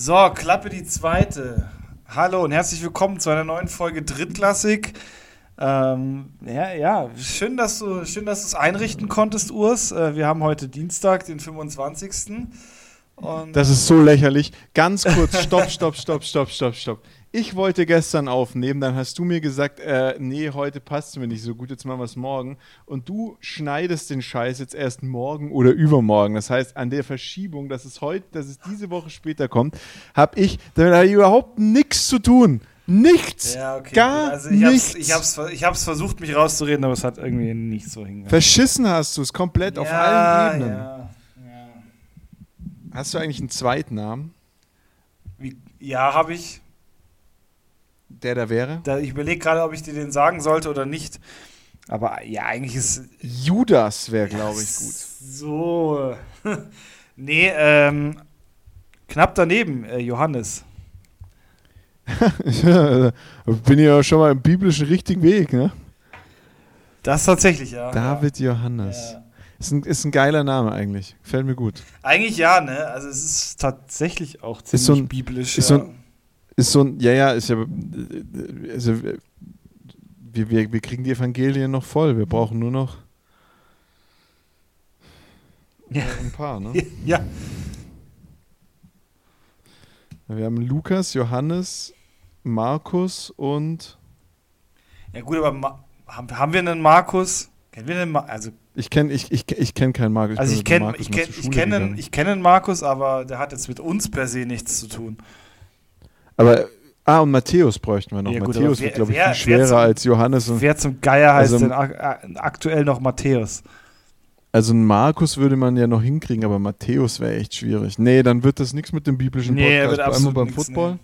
So, Klappe die zweite. Hallo und herzlich willkommen zu einer neuen Folge Drittklassik. Ähm, ja, ja, schön, dass du schön, dass es einrichten konntest, Urs. Äh, wir haben heute Dienstag, den 25. Und das ist so lächerlich. Ganz kurz, stopp, stopp, stopp, stopp, stopp, stopp. Ich wollte gestern aufnehmen, dann hast du mir gesagt, äh, nee, heute passt es mir nicht so gut, jetzt machen wir es morgen. Und du schneidest den Scheiß jetzt erst morgen oder übermorgen. Das heißt, an der Verschiebung, dass es heute, dass es diese Woche später kommt, habe ich da überhaupt nichts zu tun. Nichts. Ja, okay. Gar also ich nichts. Hab's, ich habe es ich hab's versucht, mich rauszureden, aber es hat irgendwie nicht so hingegangen. Verschissen hast du es komplett ja, auf allen Ebenen. Ja, ja. Hast du eigentlich einen zweiten Namen? Wie, ja, habe ich der da wäre? Da, ich überlege gerade, ob ich dir den sagen sollte oder nicht. Aber ja, eigentlich ist. Judas wäre, glaube ich, gut. So. nee, ähm, knapp daneben, äh, Johannes. Bin ja schon mal im biblischen richtigen Weg, ne? Das tatsächlich, ja. David ja. Johannes. Ja. Ist ein, ist ein geiler Name eigentlich. Gefällt mir gut. Eigentlich ja, ne? Also es ist tatsächlich auch ziemlich ist so ein, biblisch. Ist ja. so ein, ist so ein, ja, ja, ist ja, also wir, wir, wir kriegen die Evangelien noch voll. Wir brauchen nur noch ja. ein paar, ne? Ja. Wir haben Lukas, Johannes, Markus und. Ja, gut, aber Ma haben, haben wir einen Markus? Kennen wir einen Markus? Also ich kenne ich, ich, ich kenn keinen Markus. Also ich kenne ich kenn, ich kenn, ich kenn einen Markus, aber der hat jetzt mit uns per se nichts zu tun. Aber, ah, und Matthäus bräuchten wir noch. Ja, Matthäus wird, glaube ich, wer, viel schwerer zum, als Johannes. wer zum Geier heißt also, denn aktuell noch Matthäus? Also einen Markus würde man ja noch hinkriegen, aber Matthäus wäre echt schwierig. Nee, dann wird das nichts mit dem biblischen nee, Podcast. Wird einmal beim Football. Nee.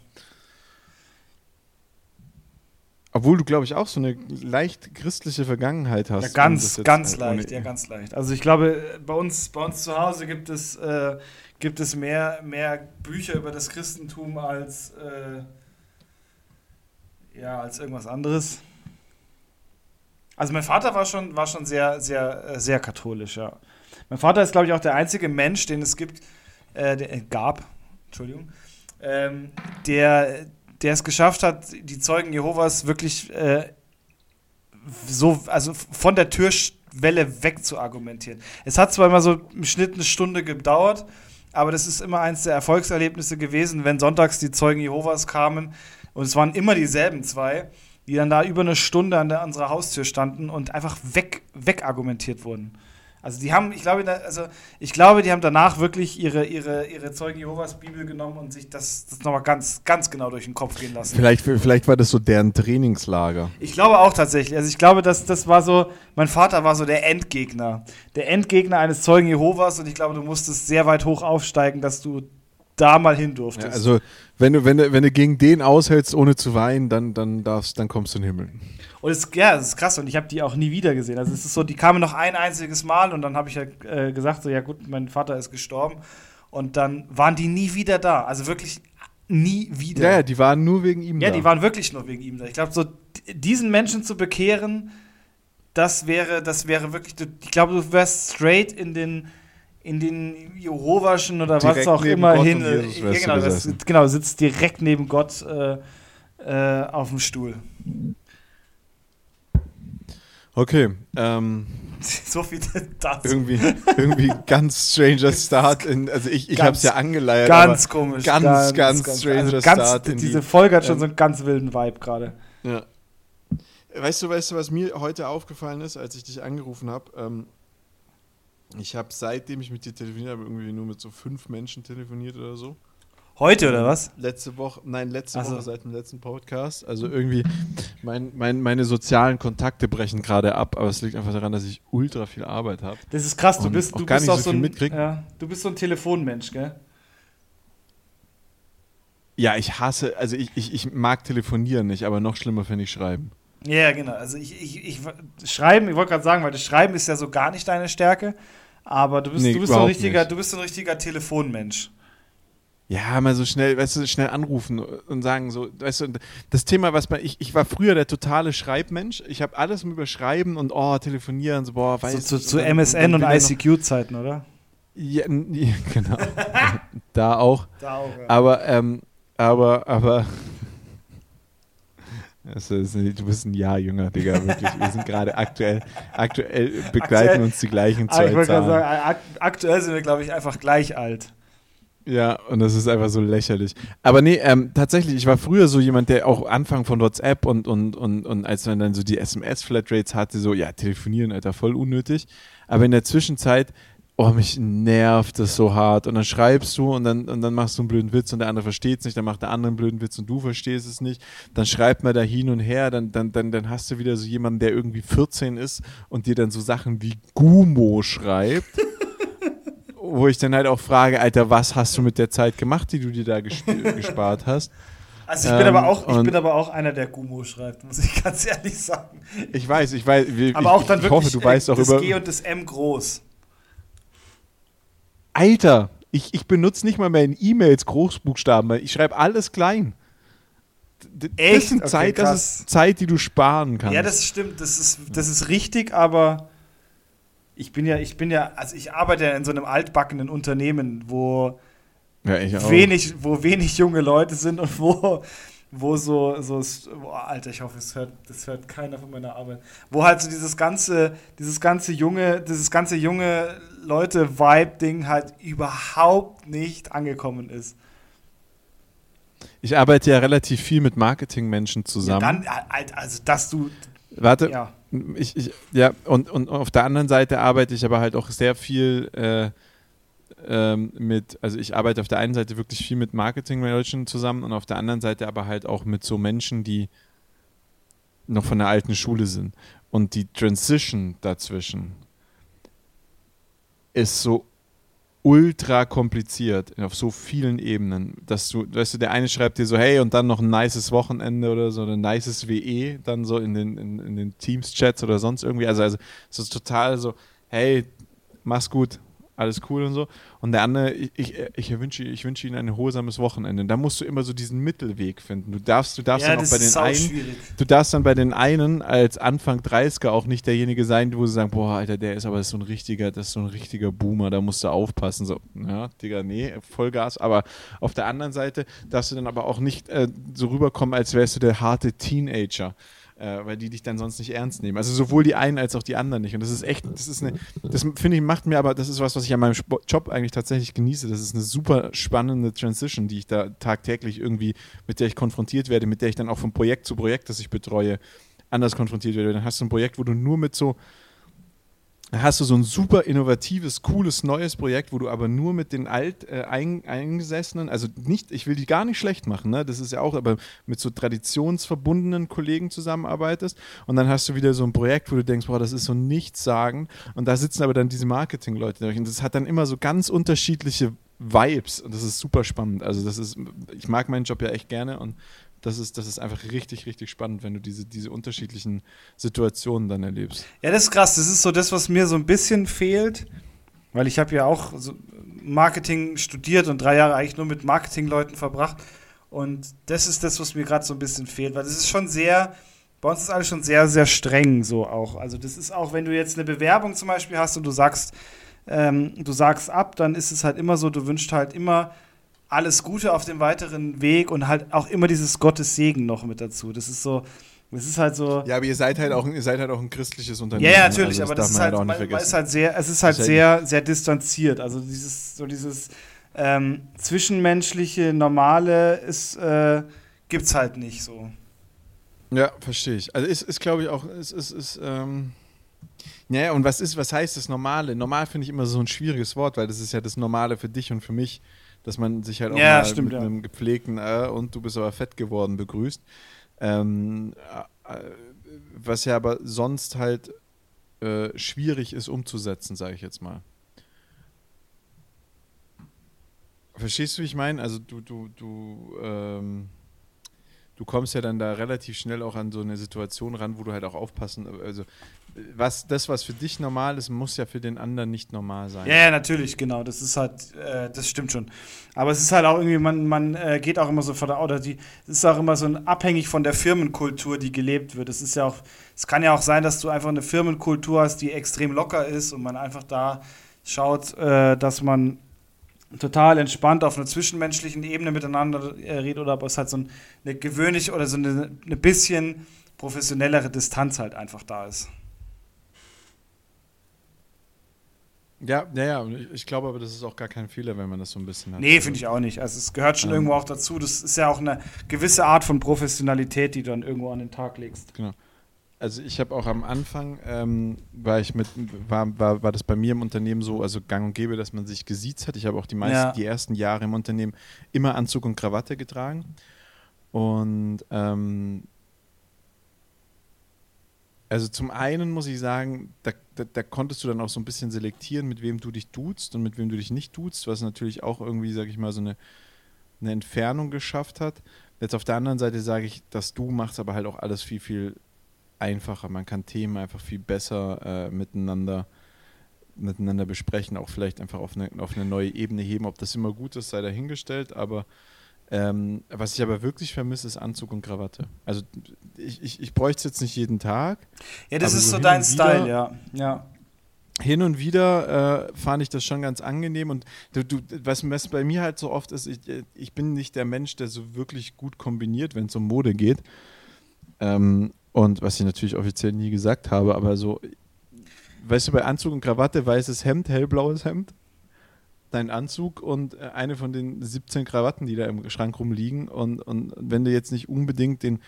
Obwohl du, glaube ich, auch so eine leicht christliche Vergangenheit hast. Ja, ganz, ganz leicht, ja, ganz leicht. Also ich glaube, bei uns, bei uns zu Hause gibt es äh, gibt es mehr, mehr Bücher über das Christentum als, äh, ja, als irgendwas anderes. Also mein Vater war schon, war schon sehr, sehr, äh, sehr katholisch, ja. Mein Vater ist, glaube ich, auch der einzige Mensch, den es gibt, äh, der, äh, gab, Entschuldigung, ähm, der, der es geschafft hat, die Zeugen Jehovas wirklich äh, so, also von der Türschwelle weg zu argumentieren. Es hat zwar immer so im Schnitt eine Stunde gedauert, aber das ist immer eins der Erfolgserlebnisse gewesen, wenn sonntags die Zeugen Jehovas kamen und es waren immer dieselben zwei, die dann da über eine Stunde an der, unserer Haustür standen und einfach weg, wegargumentiert wurden. Also die haben, ich glaube, also ich glaube, die haben danach wirklich ihre, ihre, ihre Zeugen Jehovas Bibel genommen und sich das, das nochmal ganz, ganz genau durch den Kopf gehen lassen. Vielleicht, vielleicht war das so deren Trainingslager. Ich glaube auch tatsächlich. Also ich glaube, dass das war so, mein Vater war so der Endgegner. Der Endgegner eines Zeugen Jehovas und ich glaube, du musstest sehr weit hoch aufsteigen, dass du da mal hin durftest. Ja, also wenn du, wenn, du, wenn du gegen den aushältst, ohne zu weinen, dann, dann, darfst, dann kommst du in den Himmel. Und es, ja, das ist krass und ich habe die auch nie wieder gesehen. Also es ist so, die kamen noch ein einziges Mal und dann habe ich ja äh, gesagt, so ja gut, mein Vater ist gestorben und dann waren die nie wieder da. Also wirklich nie wieder. Ja, ja die waren nur wegen ihm ja, da. Ja, die waren wirklich nur wegen ihm da. Ich glaube, so diesen Menschen zu bekehren, das wäre, das wäre wirklich, ich glaube, du wärst straight in den in den Jehovaschen oder direkt was auch immer Gott hin. Ja, genau, das, genau, sitzt direkt neben Gott äh, äh, auf dem Stuhl. Okay, ähm, so viel dazu. Irgendwie, irgendwie ganz stranger Start. In, also ich, ich habe es ja angeleiert. Ganz komisch. Ganz, ganz, ganz, ganz stranger also ganz, Start. diese die, Folge hat schon ähm, so einen ganz wilden Vibe gerade. Ja. Weißt du, weißt du, was mir heute aufgefallen ist, als ich dich angerufen habe? Ähm, ich habe seitdem ich mit dir telefoniert habe, irgendwie nur mit so fünf Menschen telefoniert oder so. Heute oder was? Letzte Woche, nein, letzte so. Woche seit dem letzten Podcast. Also irgendwie, mein, mein, meine sozialen Kontakte brechen gerade ab, aber es liegt einfach daran, dass ich ultra viel Arbeit habe. Das ist krass, du bist, du bist auch so, ein, ja, du bist so ein Telefonmensch, gell? Ja, ich hasse, also ich, ich, ich mag telefonieren nicht, aber noch schlimmer finde ich schreiben. Ja, genau. Also ich, ich, ich schreiben, ich wollte gerade sagen, weil das Schreiben ist ja so gar nicht deine Stärke, aber du bist, nee, du bist ein richtiger, du bist ein richtiger Telefonmensch. Ja, mal so schnell, weißt du, schnell anrufen und sagen so, weißt du, das Thema, was man, ich, ich war früher der totale Schreibmensch. Ich habe alles mit Überschreiben und oh, telefonieren, so, boah, weißt so, du. Zu, zu MSN und ICQ-Zeiten, oder? Ja, genau. da auch. Da auch, ja. Aber, ähm, aber, aber. Also, du bist ein Jahr jünger, Digga, wirklich. Wir sind gerade aktuell, aktuell begleiten aktuell, uns die gleichen zwei ich Zahlen. Sagen, aktuell sind wir, glaube ich, einfach gleich alt. Ja, und das ist einfach so lächerlich. Aber nee, ähm, tatsächlich, ich war früher so jemand, der auch Anfang von WhatsApp und, und, und, und als man dann so die SMS-Flatrates hatte, so, ja, telefonieren, Alter, voll unnötig. Aber in der Zwischenzeit oh, mich nervt das so hart. Und dann schreibst du und dann, und dann machst du einen blöden Witz und der andere versteht es nicht, dann macht der andere einen blöden Witz und du verstehst es nicht. Dann schreibt man da hin und her, dann, dann, dann, dann hast du wieder so jemanden, der irgendwie 14 ist und dir dann so Sachen wie Gumo schreibt. wo ich dann halt auch frage, Alter, was hast du mit der Zeit gemacht, die du dir da gespart hast? Also ich bin ähm, aber auch, ich bin aber auch einer, der Gumo schreibt, muss ich ganz ehrlich sagen. Ich weiß, ich weiß. Ich, aber auch dann ich, wirklich hoffe, du weißt auch das über G und das M groß. Alter, ich, ich benutze nicht mal mehr in E-Mails Großbuchstaben, ich schreibe alles klein. D Echt? Das, sind Zeit, das ist Zeit, die du sparen kannst. Ja, das stimmt, das ist, das ist richtig, aber ich bin ja, ich bin ja, also ich arbeite ja in so einem altbackenen Unternehmen, wo ja, wenig, wo wenig junge Leute sind und wo wo so, so boah, Alter, ich hoffe, es hört, das hört keiner von meiner Arbeit, wo halt so dieses ganze, dieses ganze junge, dieses ganze junge Leute-Vibe-Ding halt überhaupt nicht angekommen ist. Ich arbeite ja relativ viel mit Marketingmenschen zusammen. Ja, dann, also dass du. Warte, ja. Ich, ich, ja, und, und auf der anderen Seite arbeite ich aber halt auch sehr viel äh, ähm, mit, also ich arbeite auf der einen Seite wirklich viel mit Marketing-Menschen zusammen und auf der anderen Seite aber halt auch mit so Menschen, die noch von der alten Schule sind. Und die Transition dazwischen ist so ultra kompliziert auf so vielen Ebenen, dass du, weißt du, der eine schreibt dir so, hey, und dann noch ein nices Wochenende oder so, ein nices WE, dann so in den, in, in den Teams-Chats oder sonst irgendwie. Also, also es ist total so, hey, mach's gut, alles cool und so. Und der andere, ich, ich, ich, wünsche, ich wünsche ihnen ein erholsames Wochenende. Da musst du immer so diesen Mittelweg finden. Du darfst, du darfst ja, dann auch bei den einen, schwierig. du darfst dann bei den einen als Anfang 30er auch nicht derjenige sein, wo sie sagen, boah, Alter, der ist aber so ein richtiger, das ist so ein richtiger Boomer, da musst du aufpassen. So, ja, Digga, nee, Vollgas. Aber auf der anderen Seite darfst du dann aber auch nicht äh, so rüberkommen, als wärst du der harte Teenager äh, weil die dich dann sonst nicht ernst nehmen. Also sowohl die einen als auch die anderen nicht. Und das ist echt, das ist eine, das finde ich, macht mir aber, das ist was, was ich an meinem Job eigentlich tatsächlich genieße. Das ist eine super spannende Transition, die ich da tagtäglich irgendwie, mit der ich konfrontiert werde, mit der ich dann auch von Projekt zu Projekt, das ich betreue, anders konfrontiert werde. Dann hast du ein Projekt, wo du nur mit so da hast du so ein super innovatives, cooles, neues Projekt, wo du aber nur mit den alt äh, ein, eingesessenen, also nicht, ich will die gar nicht schlecht machen, ne? das ist ja auch, aber mit so traditionsverbundenen Kollegen zusammenarbeitest. Und dann hast du wieder so ein Projekt, wo du denkst, boah, das ist so nichts sagen und da sitzen aber dann diese Marketing-Leute und das hat dann immer so ganz unterschiedliche Vibes. Und das ist super spannend. Also das ist, ich mag meinen Job ja echt gerne. Und das ist, das ist einfach richtig, richtig spannend, wenn du diese, diese unterschiedlichen Situationen dann erlebst. Ja, das ist krass. Das ist so das, was mir so ein bisschen fehlt, weil ich habe ja auch so Marketing studiert und drei Jahre eigentlich nur mit Marketingleuten verbracht. Und das ist das, was mir gerade so ein bisschen fehlt, weil das ist schon sehr, bei uns ist alles schon sehr, sehr streng so auch. Also das ist auch, wenn du jetzt eine Bewerbung zum Beispiel hast und du sagst, ähm, du sagst ab, dann ist es halt immer so, du wünschst halt immer alles Gute auf dem weiteren Weg und halt auch immer dieses Gottes Segen noch mit dazu. Das ist so, das ist halt so. Ja, aber ihr seid halt auch, ihr seid halt auch ein christliches Unternehmen. Ja, ja natürlich, also aber das, ist halt, halt man, man ist halt sehr, es ist halt sehr, sehr distanziert. Also dieses, so dieses ähm, zwischenmenschliche, normale ist, äh, gibt's halt nicht so. Ja, verstehe ich. Also ist, ist glaube ich auch, ist, ist, ist ähm ja, und was ist, was heißt das Normale? Normal finde ich immer so ein schwieriges Wort, weil das ist ja das Normale für dich und für mich dass man sich halt auch ja, mal stimmt, mit ja. einem gepflegten äh, und du bist aber fett geworden begrüßt. Ähm, äh, was ja aber sonst halt äh, schwierig ist umzusetzen, sage ich jetzt mal. Verstehst du, wie ich meine? Also du, du, du, ähm, du kommst ja dann da relativ schnell auch an so eine Situation ran, wo du halt auch aufpassen, also was, das, was für dich normal ist, muss ja für den anderen nicht normal sein. Ja, ja natürlich, genau. Das ist halt, äh, das stimmt schon. Aber es ist halt auch irgendwie, man, man äh, geht auch immer so von der, oder die, es ist auch immer so ein, abhängig von der Firmenkultur, die gelebt wird. Es ist ja auch, es kann ja auch sein, dass du einfach eine Firmenkultur hast, die extrem locker ist und man einfach da schaut, äh, dass man total entspannt auf einer zwischenmenschlichen Ebene miteinander äh, redet oder ob es halt so ein, eine gewöhnliche oder so eine, eine bisschen professionellere Distanz halt einfach da ist. Ja, ja, ja, ich glaube aber, das ist auch gar kein Fehler, wenn man das so ein bisschen hat. Nee, finde ich auch nicht. Also es gehört schon ähm, irgendwo auch dazu. Das ist ja auch eine gewisse Art von Professionalität, die du dann irgendwo an den Tag legst. Genau. Also ich habe auch am Anfang, ähm, war ich mit, war, war, war das bei mir im Unternehmen so, also gang und gäbe, dass man sich gesiezt hat. Ich habe auch die meisten, ja. die ersten Jahre im Unternehmen immer Anzug und Krawatte getragen. Und ähm, also zum einen muss ich sagen, da, da, da, konntest du dann auch so ein bisschen selektieren, mit wem du dich duzt und mit wem du dich nicht duzt, was natürlich auch irgendwie, sag ich mal, so eine, eine Entfernung geschafft hat. Jetzt auf der anderen Seite sage ich, dass du machst aber halt auch alles viel, viel einfacher. Man kann Themen einfach viel besser äh, miteinander, miteinander besprechen, auch vielleicht einfach auf eine, auf eine neue Ebene heben. Ob das immer gut ist, sei dahingestellt, aber ähm, was ich aber wirklich vermisse, ist Anzug und Krawatte. Also ich, ich, ich bräuchte es jetzt nicht jeden Tag. Ja, das ist so dein Style, ja. ja. Hin und wieder äh, fand ich das schon ganz angenehm und du, du, was, was bei mir halt so oft ist, ich, ich bin nicht der Mensch, der so wirklich gut kombiniert, wenn es um Mode geht. Ähm, und was ich natürlich offiziell nie gesagt habe, aber so, weißt du, bei Anzug und Krawatte weißes Hemd, hellblaues Hemd, dein Anzug und äh, eine von den 17 Krawatten, die da im Schrank rumliegen. Und, und wenn du jetzt nicht unbedingt den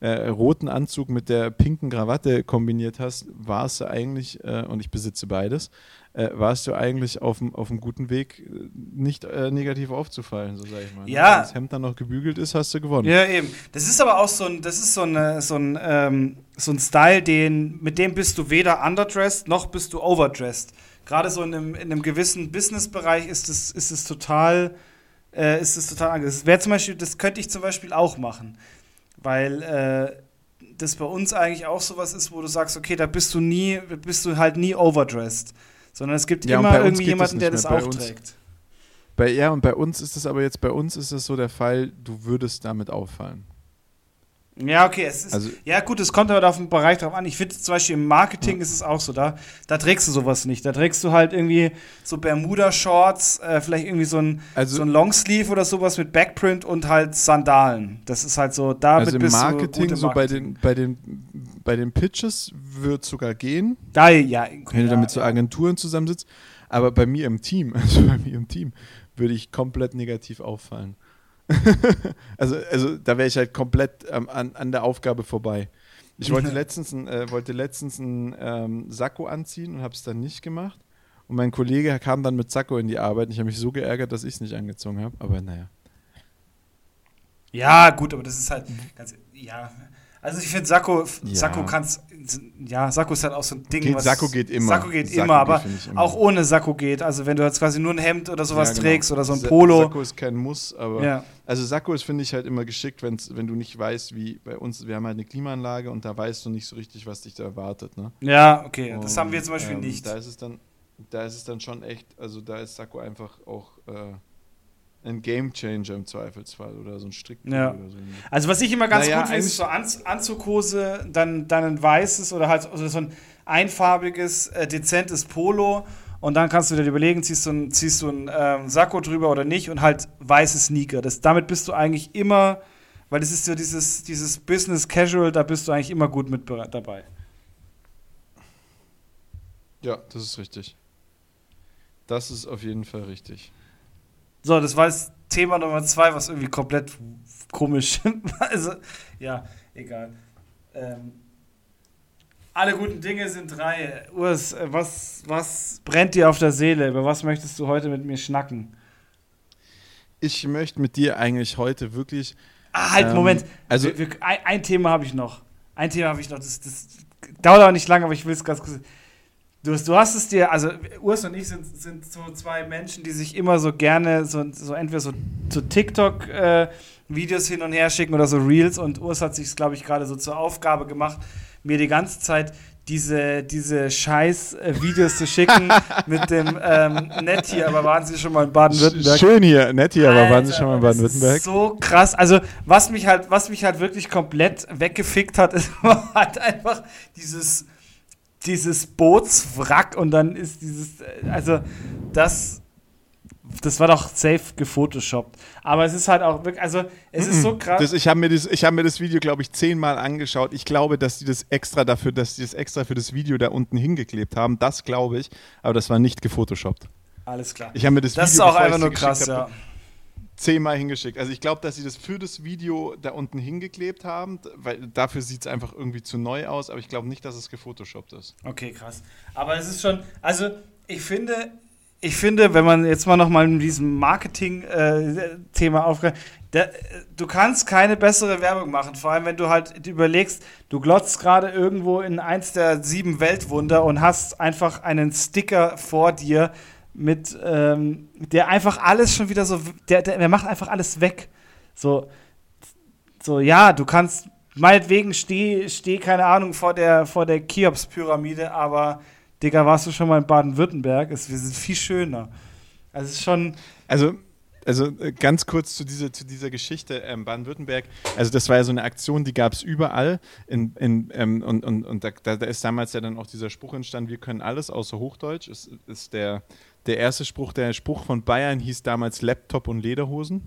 äh, roten Anzug mit der pinken Krawatte kombiniert hast, warst du eigentlich, äh, und ich besitze beides, äh, warst du eigentlich auf einem guten Weg, äh, nicht äh, negativ aufzufallen, so sage ich mal. Ne? Ja. Wenn das Hemd dann noch gebügelt ist, hast du gewonnen. Ja, eben. Das ist aber auch so ein, das ist so, eine, so, ein, ähm, so ein Style, den, mit dem bist du weder underdressed noch bist du overdressed. Gerade so in einem, in einem gewissen Business-Bereich ist es, ist es total, äh, ist es total. Das wäre zum Beispiel, das könnte ich zum Beispiel auch machen weil äh, das bei uns eigentlich auch sowas ist, wo du sagst, okay, da bist du nie, bist du halt nie overdressed, sondern es gibt ja, immer irgendwie jemanden, der das auch uns, trägt. Bei, ja, und bei uns ist es aber jetzt, bei uns ist es so der Fall, du würdest damit auffallen. Ja, okay, es ist, also, ja gut, es kommt aber auf den Bereich drauf an. Ich finde zum Beispiel im Marketing ja. ist es auch so, da, da trägst du sowas nicht. Da trägst du halt irgendwie so Bermuda-Shorts, äh, vielleicht irgendwie so ein, also, so ein Longsleeve oder sowas mit Backprint und halt Sandalen. Das ist halt so, damit also im Marketing, so bei den, bei den, bei den Pitches wird sogar gehen. Da, ja. Wenn du damit so Agenturen zusammensitzt. Aber bei mir im Team, also bei mir im Team, würde ich komplett negativ auffallen. also, also da wäre ich halt komplett ähm, an, an der Aufgabe vorbei. Ich wollte letztens, ein, äh, wollte letztens einen ähm, Sakko anziehen und habe es dann nicht gemacht. Und mein Kollege kam dann mit Sakko in die Arbeit. Und ich habe mich so geärgert, dass ich es nicht angezogen habe. Aber naja. Ja, gut, aber das ist halt ganz, ja, also ich finde Sakko, ja. Sakko kannst, ja, Sakko ist halt auch so ein Ding, geht, was, Sakko geht immer. Sakko geht Sakko immer, aber immer. auch ohne Sakko geht. Also wenn du jetzt quasi nur ein Hemd oder sowas ja, genau. trägst oder so ein Polo. Sakko ist kein Muss, aber ja. also Sakko ist finde ich halt immer geschickt, wenn's, wenn du nicht weißt, wie bei uns, wir haben halt eine Klimaanlage und da weißt du nicht so richtig, was dich da erwartet, ne? Ja, okay, und, das haben wir zum Beispiel ähm, nicht. Da ist es dann, da ist es dann schon echt, also da ist Sakko einfach auch äh, ein Game Changer im Zweifelsfall oder so ein Strick. Ja. So. Also was ich immer ganz naja, gut finde, ist so Anz Anzughose, dann, dann ein weißes oder halt also so ein einfarbiges, äh, dezentes Polo und dann kannst du dir überlegen, ziehst du ein, ziehst du ein ähm, Sakko drüber oder nicht und halt weiße Sneaker. Das, damit bist du eigentlich immer, weil das ist so dieses, dieses Business Casual, da bist du eigentlich immer gut mit dabei. Ja, das ist richtig. Das ist auf jeden Fall richtig. So, das war das Thema Nummer zwei, was irgendwie komplett komisch. also, ja, egal. Ähm, alle guten Dinge sind drei. Urs, äh, was, was brennt dir auf der Seele? Über was möchtest du heute mit mir schnacken? Ich möchte mit dir eigentlich heute wirklich. Ah, halt, ähm, Moment. Also, wir, wir, ein, ein, Thema habe ich noch. Ein Thema habe ich noch. Das, das dauert auch nicht lange, aber ich will es ganz kurz. Du, du hast es dir, also Urs und ich sind, sind so zwei Menschen, die sich immer so gerne so, so entweder so, so TikTok-Videos äh, hin und her schicken oder so Reels und Urs hat sich, glaube ich, gerade so zur Aufgabe gemacht, mir die ganze Zeit diese, diese scheiß äh, Videos zu schicken mit dem ähm, nett hier, aber waren Sie schon mal in Baden-Württemberg? Schön hier, nett hier, aber waren Sie schon mal in Baden-Württemberg? So krass. Also, was mich halt, was mich halt wirklich komplett weggefickt hat, ist halt einfach dieses dieses Bootswrack und dann ist dieses, äh, also das, das war doch safe gefotoshoppt. Aber es ist halt auch wirklich, also es ist so krass. Das, ich habe mir, das, ich hab mir das Video, glaube ich, zehnmal angeschaut. Ich glaube, dass die das extra dafür, dass die das extra für das Video da unten hingeklebt haben. Das glaube ich, aber das war nicht gefotoshoppt. Alles klar. Ich habe mir das, das Video, ist auch einfach nur krass, ja. hab, zehnmal hingeschickt. Also ich glaube, dass sie das für das Video da unten hingeklebt haben, weil dafür sieht es einfach irgendwie zu neu aus, aber ich glaube nicht, dass es gefotoshoppt ist. Okay, krass. Aber es ist schon, also ich finde, ich finde, wenn man jetzt mal nochmal mit diesem Marketing-Thema aufgreift, da- du kannst keine bessere Werbung machen, vor allem wenn du halt überlegst, du glotzt gerade irgendwo in eins der sieben Weltwunder und hast einfach einen Sticker vor dir mit, ähm, der einfach alles schon wieder so, der, der, der macht einfach alles weg. So, so ja, du kannst meinetwegen steh, steh keine Ahnung vor der, vor der Cheops-Pyramide, aber Digga, warst du schon mal in Baden-Württemberg? Wir sind viel schöner. Also ist schon, Also, also äh, ganz kurz zu dieser, zu dieser Geschichte ähm, Baden-Württemberg. Also das war ja so eine Aktion, die gab es überall. In, in, ähm, und und, und da, da da ist damals ja dann auch dieser Spruch entstanden, wir können alles außer Hochdeutsch. Ist, ist der, der erste Spruch, der Spruch von Bayern hieß damals Laptop und Lederhosen.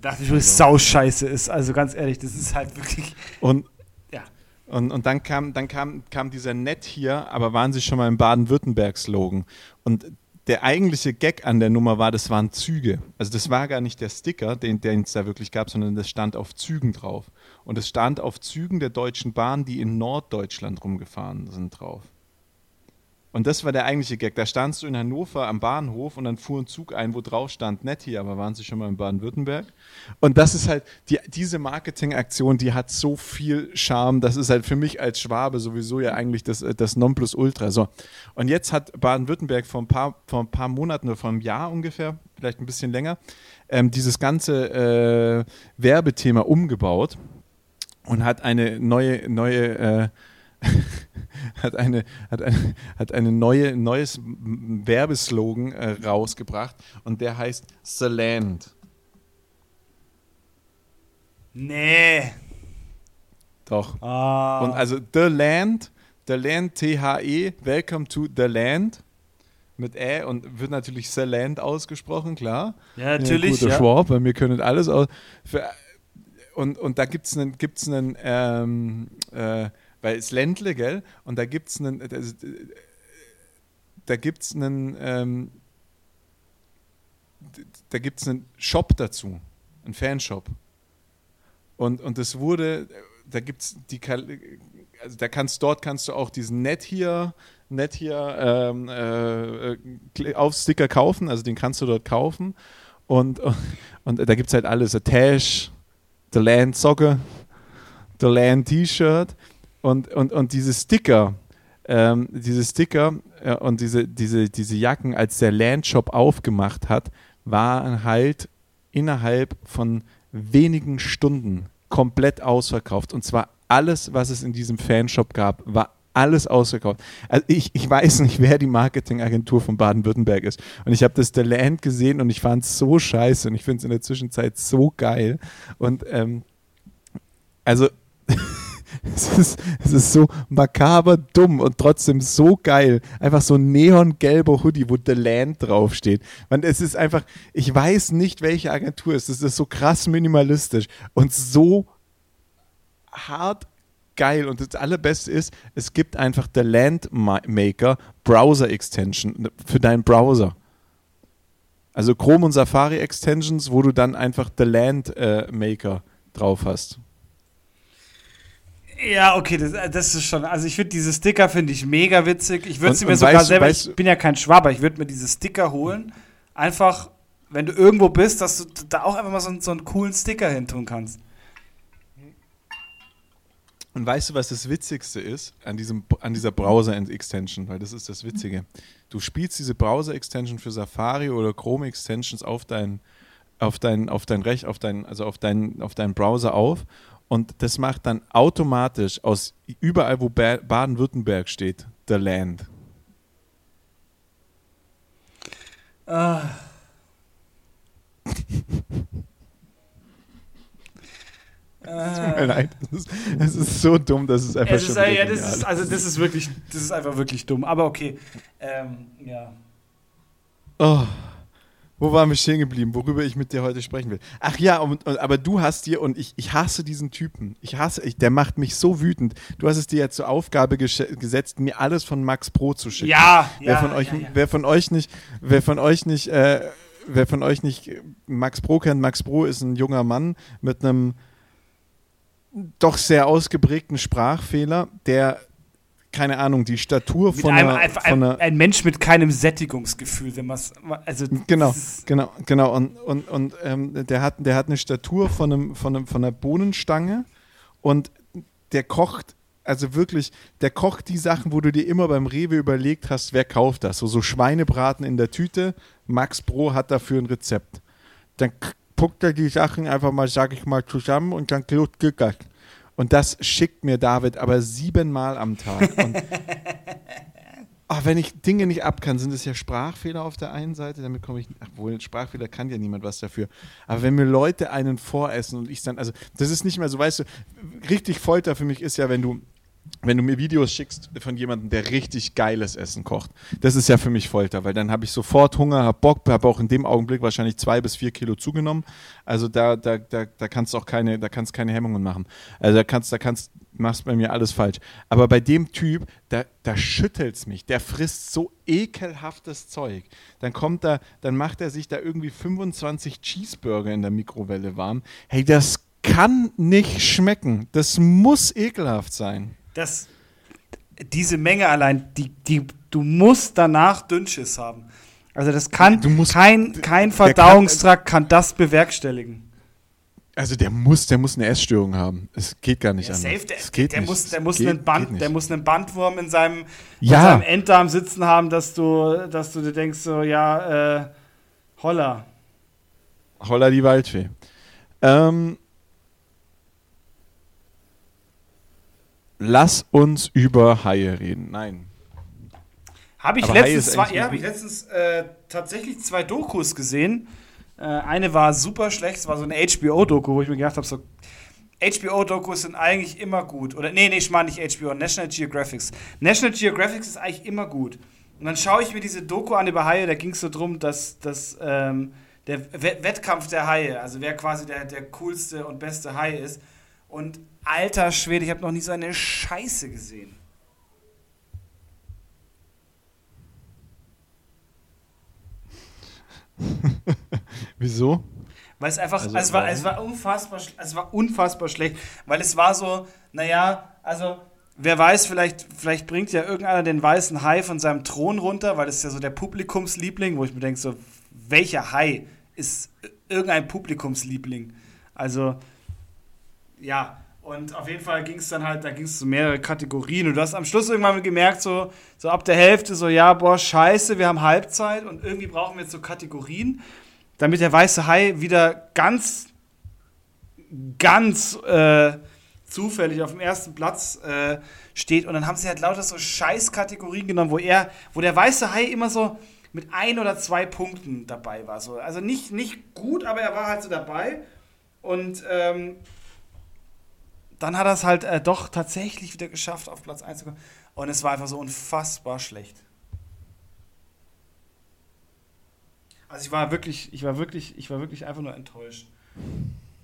dachte ich, was sau scheiße ist. Also ganz ehrlich, das ist halt wirklich, Und, ja. und, und dann, kam, dann kam, kam dieser Nett hier, aber waren Sie schon mal im Baden-Württemberg-Slogan. Und der eigentliche Gag an der Nummer war, das waren Züge. Also das war gar nicht der Sticker, den es da wirklich gab, sondern das stand auf Zügen drauf. Und es stand auf Zügen der Deutschen Bahn, die in Norddeutschland rumgefahren sind, drauf. Und das war der eigentliche Gag. Da standst du in Hannover am Bahnhof und dann fuhr ein Zug ein, wo drauf stand, nett hier, aber waren Sie schon mal in Baden-Württemberg? Und das ist halt, die, diese Marketingaktion, die hat so viel Charme. Das ist halt für mich als Schwabe sowieso ja eigentlich das, äh, das Nonplusultra. So. Und jetzt hat Baden-Württemberg vor ein, paar, vor ein paar Monaten oder vor einem Jahr ungefähr, vielleicht ein bisschen länger, ähm, dieses ganze äh, Werbethema umgebaut und hat eine neue, neue äh, hat eine, hat eine, hat eine neue, neues Werbeslogan äh, rausgebracht und der heißt The Land. nee. Doch. Ah. Und also The Land, The Land, T-H-E, Welcome to The Land mit Ä und wird natürlich The Land ausgesprochen, klar. ja, natürlich. guter Ja. Schwab, weil wir können alles aus. Für, und, und da gibt es einen, gibt's einen ähm, äh, weil es Ländle, gell? Und da gibt es einen, äh, das- äh, da gibt es einen, ähm, da gibt es einen Shop dazu, einen Fanshop. Und, und das wurde, da gibt es die, also da kannst, dort kannst du auch diesen Net hier, Net hier ähm, äh, äh, Kle- Aufsticker kaufen, also den kannst du dort kaufen. Und, und, und da gibt es halt alles, The Tash, The Land Socke, The Land T-Shirt und, und, und diese Sticker, ähm, diese Sticker äh, und diese, diese, diese Jacken, als der Landshop aufgemacht hat, waren halt innerhalb von wenigen Stunden komplett ausverkauft. Und zwar alles, was es in diesem Fanshop gab, war alles ausverkauft. Also ich, ich weiß nicht, wer die Marketingagentur von Baden-Württemberg ist. Und ich habe das The Land gesehen und ich fand es so scheiße und ich finde es in der Zwischenzeit so geil. Und ähm, also es ist, es ist so makaber dumm und trotzdem so geil. Einfach so ein neongelber Hoodie, wo The Land draufsteht. Man, es ist einfach, ich weiß nicht, welche Agentur es ist. Es ist so krass minimalistisch und so hart geil. Und das Allerbeste ist, es gibt einfach The Land Ma- Maker Browser Extension für deinen Browser. Also Chrome und Safari Extensions, wo du dann einfach The Land äh, Maker drauf hast. Ja, okay, das, das ist schon. Also ich finde diese Sticker finde ich mega witzig. Ich würde sie mir sogar weißt selber. weißt ich bin ja kein Schwaber. Ich würde mir diese Sticker holen. Einfach, wenn du irgendwo bist, dass du da auch einfach mal so, einen- so einen coolen Sticker hin tun kannst. Und weißt du, was das Witzigste ist an, diesem, an dieser Browser-Extension? Weil das ist das Witzige. Du spielst diese Browser-Extension für Safari oder Chrome-Extensions auf dein, auf dein, auf dein Recht, auf dein, also auf deinen auf deinen Browser auf und das macht dann automatisch aus überall, wo ba Baden-Württemberg steht, The Land. Es tut mir leid. Es ist, ist so dumm, dass es einfach Es ist, schon ja, das ist, also das ist wirklich, das ist einfach wirklich dumm. Aber okay. Ähm, ja. Oh, wo waren wir stehen geblieben, worüber ich mit dir heute sprechen will? Ach ja, und, und, aber du hast dir, und ich, ich hasse diesen Typen, ich hasse, ich, der macht mich so wütend. Du hast es dir ja zur Aufgabe gesetzt, mir alles von Max Pro zu schicken. Ja, wer, ja, von euch, ja, ja. wer von euch nicht, wer von euch nicht, äh, wer von euch nicht Max Pro kennt, Max Pro ist ein junger Mann mit einem doch sehr ausgeprägten Sprachfehler, der keine Ahnung, die Statur Mit von einem, einer, von ein, einer ein Mensch mit keinem Sättigungsgefühl, wenn man es. Also, Genau, genau, genau. Und, und, und ähm, der, hat, der hat eine Statur von, einem, von, einem, von einer Bohnenstange und der kocht, also wirklich, der kocht die Sachen, wo du dir immer beim Rewe überlegt hast, wer kauft das. So, so Schweinebraten in der Tüte, Max Pro hat dafür ein Rezept. Dann puckt er die Sachen einfach mal, sag ich mal, zusammen und dann geht das. Und das schickt mir David aber siebenmal am Tag. Und Ach, wenn ich Dinge nicht ab kann, sind es ja Sprachfehler auf der einen Seite, damit komme ich, ach wohl, Sprachfehler kann ja niemand was dafür. Aber wenn mir Leute einen voressen und ich dann, also das ist nicht mehr so, weißt du, richtig Folter für mich ist ja, wenn du, wenn du mir Videos schickst von jemandem, der richtig geiles Essen kocht. Das ist ja für mich Folter, weil dann habe ich sofort Hunger, habe Bock, habe auch in dem Augenblick wahrscheinlich zwei bis vier Kilo zugenommen. Also da, da, da, da kannst du auch keine, da kannst keine Hemmungen machen. Also da kannst, da kannst, machst bei mir alles falsch. Aber bei dem Typ, da, da schüttelt's mich. Der frisst so ekelhaftes Zeug. Dann kommt da, dann macht er sich da irgendwie 25 Cheeseburger in der Mikrowelle warm. Hey, das kann nicht schmecken. Das muss ekelhaft sein. Das, diese Menge allein, die, die, du musst danach Dünnschiss haben. Also das kann kein, kein Verdauungstrakt kann, das bewerkstelligen. Also der muss, der muss eine Essstörung haben. Es geht gar nicht Ja, anders. safe, der, es geht der, nicht. muss, der, Es muss geht- einen Band, der muss einen Bandwurm in seinem, Ja. in seinem Enddarm sitzen haben, dass du, dass du dir denkst, so, ja, äh, holla. Holla die Waldfee. Ähm, lass uns über Haie reden. Nein. Habe ich letztens, zwei, ja, habe ich letztens äh, tatsächlich zwei Dokus gesehen. Äh, eine war super schlecht, es war so eine HBO-Doku, wo ich mir gedacht habe, so HBO-Dokus sind eigentlich immer gut. Oder nee, nee, ich meine nicht HBO, National Geographic. National Geographic ist eigentlich immer gut. Und dann schaue ich mir diese Doku an über Haie, da ging es so drum, dass, dass ähm, der We Wettkampf der Haie, also wer quasi der, der coolste und beste Hai ist. Und alter Schwede, ich habe noch nie so eine Scheiße gesehen. Wieso? Weil es einfach, Also, also, es, war, es, war unfassbar, es war unfassbar schlecht, weil es war so, naja, also wer weiß, vielleicht, vielleicht bringt ja irgendeiner den weißen Hai von seinem Thron runter, weil das ist ja so der Publikumsliebling, wo ich mir denke, so, welcher Hai ist irgendein Publikumsliebling? Also, ja, und auf jeden Fall ging es dann halt, da ging es so mehrere Kategorien und du hast am Schluss irgendwann gemerkt, so, so ab der Hälfte, so, ja, boah, scheiße, wir haben Halbzeit und irgendwie brauchen wir jetzt so Kategorien damit der weiße Hai wieder ganz, ganz äh, zufällig auf dem ersten Platz äh, steht. Und dann haben sie halt lauter so Scheiß-Kategorien genommen, wo er, wo der weiße Hai immer so mit ein oder zwei Punkten dabei war. So. Also nicht, nicht gut, aber er war halt so dabei. Und ähm, dann hat er es halt äh, doch tatsächlich wieder geschafft, auf Platz 1 zu kommen. Und es war einfach so unfassbar schlecht. Also ich war wirklich, ich war wirklich, ich war wirklich einfach nur enttäuscht.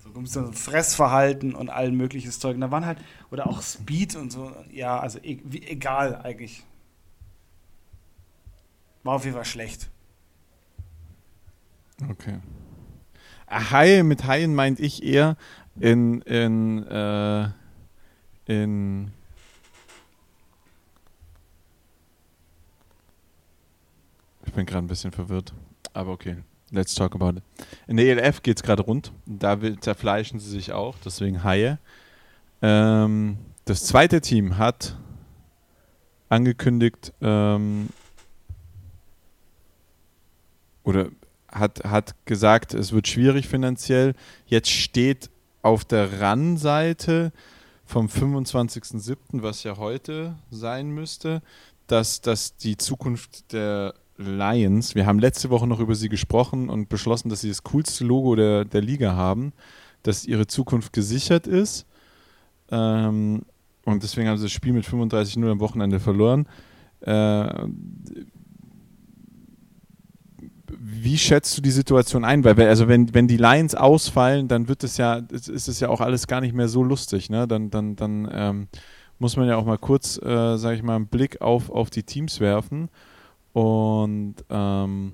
So ein bisschen Fressverhalten und allen mögliches Zeug. Und da waren halt, oder auch Speed und so, ja, also e egal eigentlich. War auf jeden Fall schlecht. Okay. Ah, Haie, mit Haien meint ich eher in, in, äh, in Ich bin gerade ein bisschen verwirrt, aber okay. Let's talk about it. In der ELF geht es gerade rund. Da zerfleischen sie sich auch, deswegen Haie. Ähm, das zweite Team hat angekündigt, ähm, oder hat, hat gesagt, es wird schwierig finanziell. Jetzt steht auf der RAN-Seite vom 25.07., was ja heute sein müsste, dass, dass die Zukunft der Lions, wir haben letzte Woche noch über sie gesprochen und beschlossen, dass sie das coolste Logo der, der Liga haben, dass ihre Zukunft gesichert ist. Ähm, und deswegen haben sie das Spiel mit 35-0 am Wochenende verloren. Äh, wie schätzt du die Situation ein? Weil, also wenn, wenn die Lions ausfallen, dann wird es ja, ist es ja auch alles gar nicht mehr so lustig. Ne? Dann, dann, dann ähm, muss man ja auch mal kurz, äh, sage ich mal, einen Blick auf, auf die Teams werfen. Und ähm,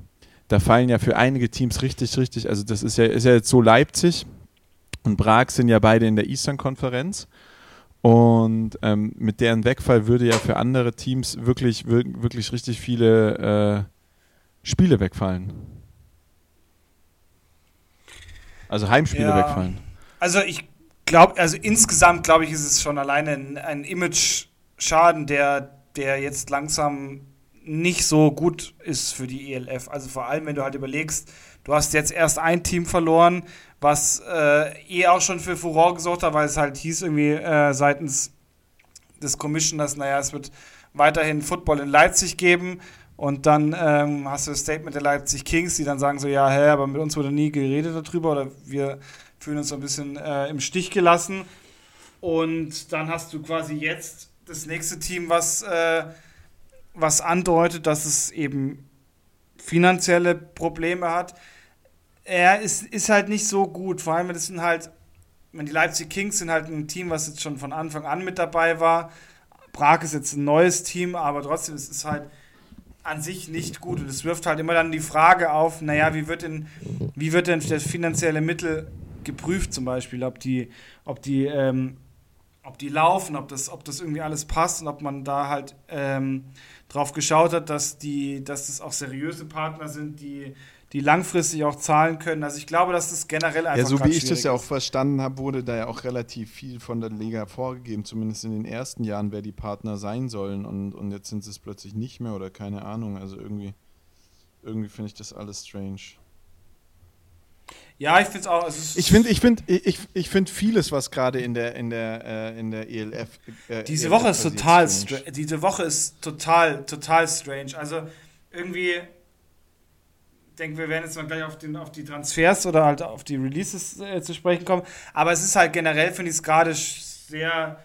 da fallen ja für einige Teams richtig, richtig, also das ist ja, ist ja jetzt so Leipzig und Prag sind ja beide in der Eastern-Konferenz. Und ähm, mit deren Wegfall würde ja für andere Teams wirklich, wirklich richtig viele äh, Spiele wegfallen. Also Heimspiele ja. wegfallen. Also ich glaube, also insgesamt glaube ich, ist es schon alleine ein, ein Image-Schaden, der, der jetzt langsam nicht so gut ist für die ELF. Also vor allem, wenn du halt überlegst, du hast jetzt erst ein Team verloren, was äh, eh auch schon für Furore gesorgt hat, weil es halt hieß irgendwie äh, seitens des Commissioners, naja, es wird weiterhin Football in Leipzig geben. Und dann ähm, hast du das Statement der Leipzig Kings, die dann sagen so, ja, hä, aber mit uns wurde nie geredet darüber oder wir fühlen uns so ein bisschen äh, im Stich gelassen. Und dann hast du quasi jetzt das nächste Team, was, äh, was andeutet, dass es eben finanzielle Probleme hat. Er ist, ist halt nicht so gut, vor allem, das sind halt, wenn die Leipzig Kings sind halt ein Team, was jetzt schon von Anfang an mit dabei war. Prag ist jetzt ein neues Team, aber trotzdem, es ist halt an sich nicht gut. Und es wirft halt immer dann die Frage auf, naja, wie wird denn, wie wird denn das finanzielle Mittel geprüft zum Beispiel, ob die, ob die, ähm, ob die laufen, ob das, ob das irgendwie alles passt und ob man da halt ähm, drauf geschaut hat, dass die, dass das auch seriöse Partner sind, die die langfristig auch zahlen können. Also ich glaube, dass das generell einfach Ja, so wie ich das ja auch verstanden habe, wurde da ja auch relativ viel von der Liga vorgegeben, zumindest in den ersten Jahren, wer die Partner sein sollen und, und jetzt sind es plötzlich nicht mehr oder keine Ahnung. Also irgendwie, irgendwie finde ich das alles strange. Ja, ich finde es auch. ich finde ich find, ich, ich find vieles, was gerade in der, in der, äh, in der ELF. Äh, diese ELF Woche ist total strange. Diese Woche ist total, total strange. Also irgendwie denke, wir werden jetzt mal gleich auf, den, auf die Transfers oder halt auf die Releases äh, zu sprechen kommen. Aber es ist halt generell, finde ich es gerade sehr,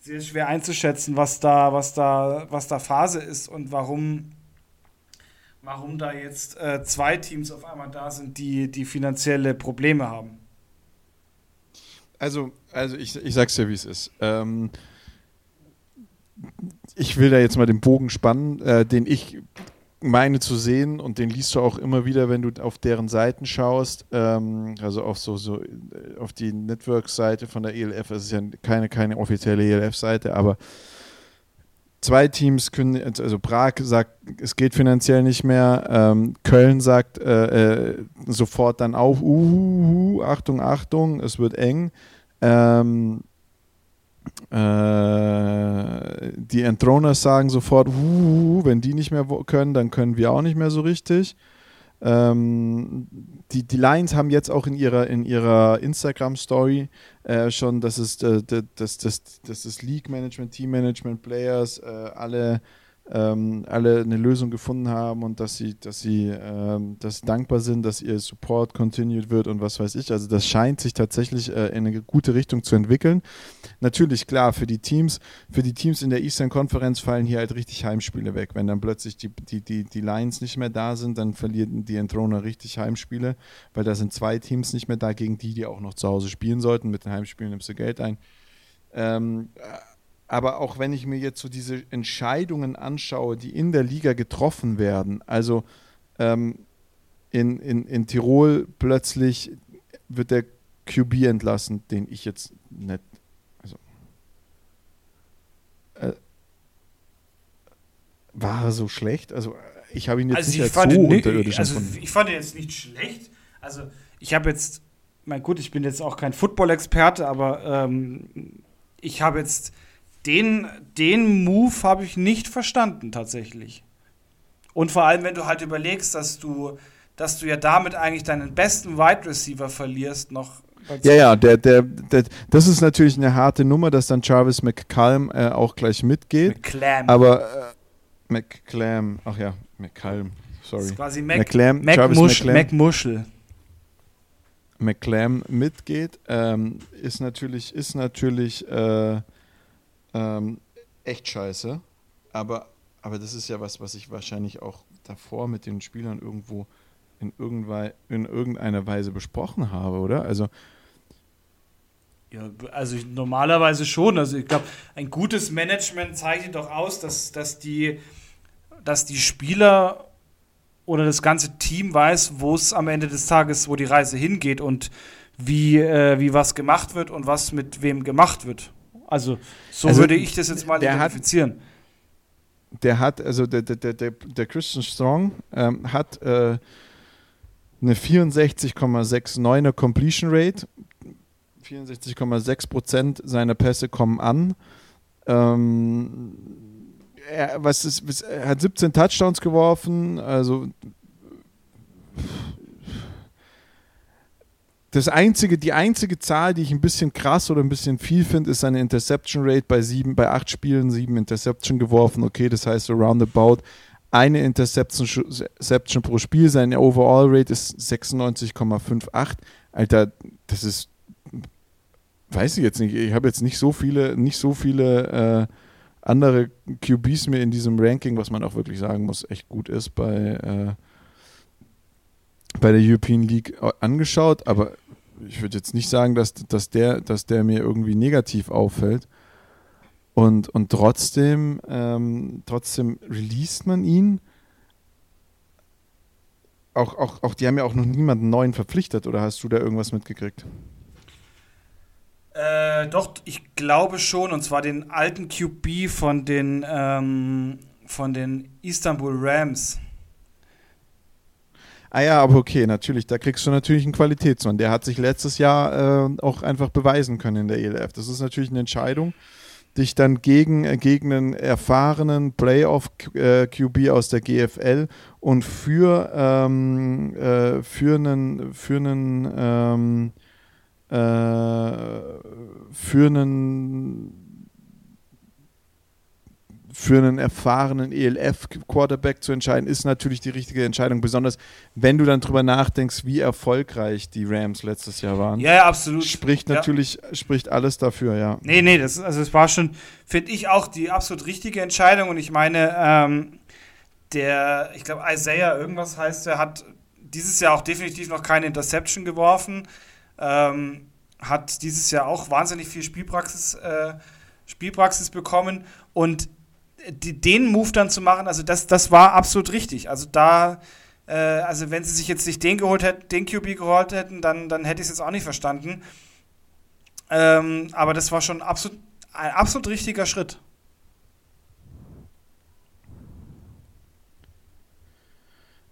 sehr schwer einzuschätzen, was da, was da, was da Phase ist und warum, warum da jetzt äh, zwei Teams auf einmal da sind, die, die finanzielle Probleme haben. Also, also ich, ich sag's dir, wie es ist. Ähm, ich will da jetzt mal den Bogen spannen, äh, den ich meine zu sehen und den liest du auch immer wieder, wenn du auf deren Seiten schaust, ähm, also auf so, so äh, auf die Network-Seite von der ELF, es ist ja keine, keine offizielle ELF-Seite, aber zwei Teams können, also Prag sagt, es geht finanziell nicht mehr, ähm, Köln sagt äh, äh, sofort dann auf, uh, Achtung, Achtung, es wird eng. Ähm, äh, die Entthroners sagen sofort, uh, wenn die nicht mehr können, dann können wir auch nicht mehr so richtig. Ähm, die, die Lions haben jetzt auch in ihrer, in ihrer Instagram-Story äh, schon, dass es äh, das, das, das, das League-Management, Team-Management, Players, äh, alle ähm, alle eine Lösung gefunden haben und dass sie, dass sie ähm, dass dankbar sind, dass ihr Support continued wird und was weiß ich. Also das scheint sich tatsächlich äh, in eine gute Richtung zu entwickeln. Natürlich, klar, für die Teams, für die Teams in der Eastern Conference fallen hier halt richtig Heimspiele weg. Wenn dann plötzlich die, die, die, die Lions nicht mehr da sind, dann verlieren die Entroner richtig Heimspiele, weil da sind zwei Teams nicht mehr da, gegen die, die auch noch zu Hause spielen sollten. Mit den Heimspielen nimmst du Geld ein. Ähm, aber auch wenn ich mir jetzt so diese Entscheidungen anschaue, die in der Liga getroffen werden, also ähm, in, in, in Tirol plötzlich wird der QB entlassen, den ich jetzt nicht. Also, äh, war er so schlecht? Also, ich habe ihn jetzt also nicht als so unterirdisch also, Ich fand ihn jetzt nicht schlecht. Also, ich habe jetzt, mein gut, ich bin jetzt auch kein Football-Experte, aber ähm, ich habe jetzt den, den Move habe ich nicht verstanden tatsächlich. Und vor allem, wenn du halt überlegst, dass du, dass du ja damit eigentlich deinen besten Wide Receiver verlierst, noch. Ja, ja, der, der, der, das ist natürlich eine harte Nummer, dass dann Jarvis McCallum äh, auch gleich mitgeht. McClam. Aber äh, McClam, ach ja, McCallum, sorry. Das ist quasi Mac, McClam, Mac, Jarvis Musch, McClam. McMuschel. McClam mitgeht, ähm, ist natürlich, ist natürlich äh, ähm, echt scheiße. Aber, aber das ist ja was, was ich wahrscheinlich auch davor mit den Spielern irgendwo in, in irgendeiner Weise besprochen habe, oder? Also ja, also normalerweise schon. Also ich glaube, ein gutes Management zeichnet doch aus, dass, dass, die, dass die Spieler oder das ganze Team weiß, wo es am Ende des Tages, wo die Reise hingeht und wie, äh, wie was gemacht wird und was mit wem gemacht wird. Also so also, würde ich das jetzt mal identifizieren. Hat, der hat, also der, der, der, der Christian Strong ähm, hat äh, eine 64,69er Completion Rate 64,6 Prozent seiner Pässe kommen an. Ähm, er, was ist, er hat 17 Touchdowns geworfen, also das einzige, die einzige Zahl, die ich ein bisschen krass oder ein bisschen viel finde, ist seine Interception Rate bei sieben, bei acht Spielen sieben Interception geworfen. Okay, das heißt so roundabout eine Interception, Interception pro Spiel. Seine Overall Rate ist 96,58. Alter, das ist weiß ich jetzt nicht. Ich habe jetzt nicht so viele, nicht so viele äh, andere QBs mir in diesem Ranking, was man auch wirklich sagen muss, echt gut ist bei, äh, bei der European League angeschaut, aber ich würde jetzt nicht sagen, dass, dass, der, dass der mir irgendwie negativ auffällt. Und, und trotzdem, ähm, trotzdem released man ihn. Auch, auch, auch, die haben ja auch noch niemanden neuen verpflichtet, oder hast du da irgendwas mitgekriegt? Äh, doch, ich glaube schon, und zwar den alten QB von den, ähm, von den Istanbul Rams. Ah ja, aber okay, natürlich, da kriegst du natürlich einen Qualitätsmann. Der hat sich letztes Jahr äh, auch einfach beweisen können in der ELF. Das ist natürlich eine Entscheidung, dich dann gegen, äh, gegen einen erfahrenen Playoff-QB äh, aus der GFL und für, ähm, äh, für einen, für einen ähm, äh, für einen für einen erfahrenen ELF-Quarterback zu entscheiden, ist natürlich die richtige Entscheidung. Besonders wenn du dann drüber nachdenkst, wie erfolgreich die Rams letztes Jahr waren. Ja, ja absolut. Spricht natürlich, ja. spricht alles dafür, ja. Nee, nee, das, also es war schon, finde ich, auch die absolut richtige Entscheidung. Und ich meine, ähm, der, ich glaube, Isaiah, irgendwas heißt, er hat dieses Jahr auch definitiv noch keine Interception geworfen. Ähm, hat dieses Jahr auch wahnsinnig viel Spielpraxis, äh, Spielpraxis bekommen und den Move dann zu machen, also das, das war absolut richtig. Also da, äh, also wenn sie sich jetzt nicht den geholt hätten, den QB geholt hätten, dann, dann hätte ich es jetzt auch nicht verstanden. Ähm, aber das war schon absolut, ein absolut richtiger Schritt.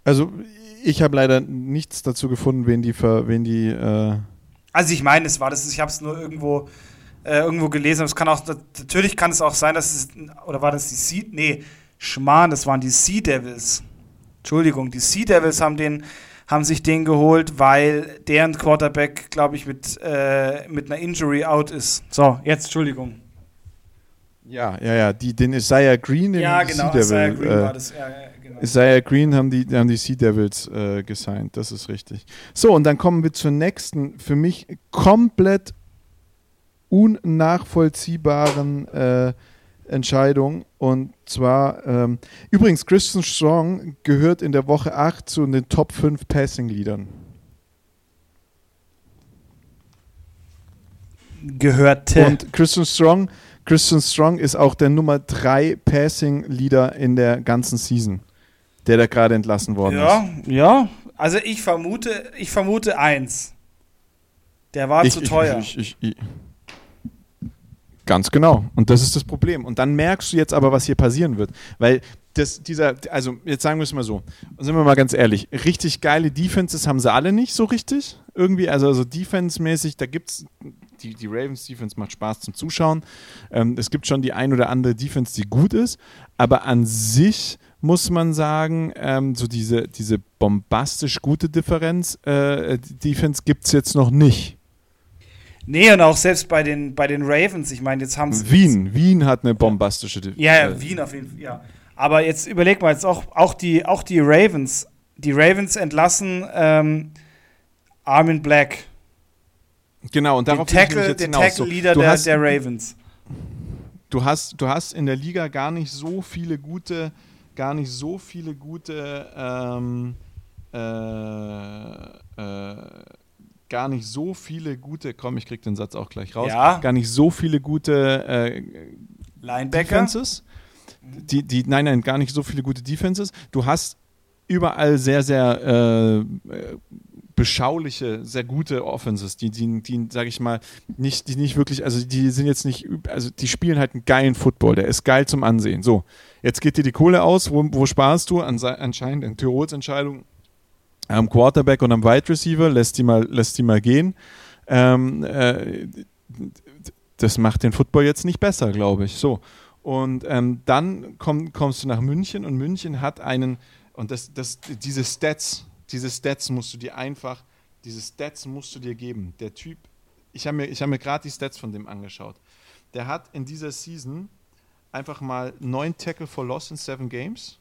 Also ich habe leider nichts dazu gefunden, wen die, wen die äh also ich meine, es war das, ich habe es nur irgendwo, äh, irgendwo gelesen. Es kann auch, natürlich kann es auch sein, dass es, oder war das die Sea, nee, Schmarrn, das waren die Sea Devils. Entschuldigung, die Sea Devils haben den, haben sich den geholt, weil deren Quarterback, glaube ich, mit, äh, mit einer Injury out ist. So, jetzt Entschuldigung. Ja, ja, ja, die, den Isaiah Green, den ja, genau, sea Isaiah Green äh, war das. Ja, ja, genau. Isaiah Green haben die, haben die Sea Devils äh, gesigned, das ist richtig. So, und dann kommen wir zur nächsten, für mich komplett unnachvollziehbaren äh, Entscheidung. Und zwar, ähm, übrigens, Christian Strong gehört in der Woche 8 zu den Top 5 Passing-Leadern. Gehörte. Und Christian Strong Christian Strong ist auch der Nummer 3 Passing-Leader in der ganzen Season, der da gerade entlassen worden ja, ist. Ja, ja. Also ich vermute, ich vermute eins. Der war ich, zu teuer. Ich, ich, Ganz genau. Und das ist das Problem. Und dann merkst du jetzt aber, was hier passieren wird. Weil das, dieser, also jetzt sagen wir es mal so, sind wir mal ganz ehrlich, richtig geile Defenses haben sie alle nicht so richtig. Irgendwie, also, also Defense-mäßig, da gibt es die, die Ravens Defense macht Spaß zum Zuschauen. Ähm, es gibt schon die ein oder andere Defense, die gut ist, aber an sich muss man sagen, ähm, so diese, diese bombastisch gute Differenz, äh, Defense gibt es jetzt noch nicht. Nee, und auch selbst bei den, bei den Ravens, ich meine, jetzt haben sie. Wien, Wien hat eine bombastische. Ja, ja, Wien auf jeden Fall, ja. Aber jetzt überleg mal, jetzt auch, auch, die, auch die Ravens. Die Ravens entlassen ähm, Armin Black Genau, und darauf den Tackle, den Tackle-Leader so, der, der Ravens. Du hast, du hast in der Liga gar nicht so viele gute, gar nicht so viele gute, ähm, äh, äh, gar nicht so viele gute, komm, ich krieg den Satz auch gleich raus, ja. gar nicht so viele gute äh, Linebacker. Defenses. Die, die, nein, nein, gar nicht so viele gute Defenses. Du hast überall sehr, sehr äh, beschauliche, sehr gute Offenses, die, die, die sage ich mal, nicht, die nicht wirklich, also die sind jetzt nicht, also die spielen halt einen geilen Football, der ist geil zum Ansehen. So, jetzt geht dir die Kohle aus, wo, wo sparst du? An, anscheinend in Tirols Entscheidung am Quarterback und am Wide Receiver, lässt die mal, lässt die mal gehen. Ähm, äh, das macht den Football jetzt nicht besser, glaube ich. So. Und ähm, dann komm, kommst du nach München und München hat einen, und das, das, diese Stats, diese Stats musst du dir einfach, diese Stats musst du dir geben. Der Typ, ich habe mir, hab mir gerade die Stats von dem angeschaut. Der hat in dieser Season einfach mal neun Tackle for Loss in seven Games,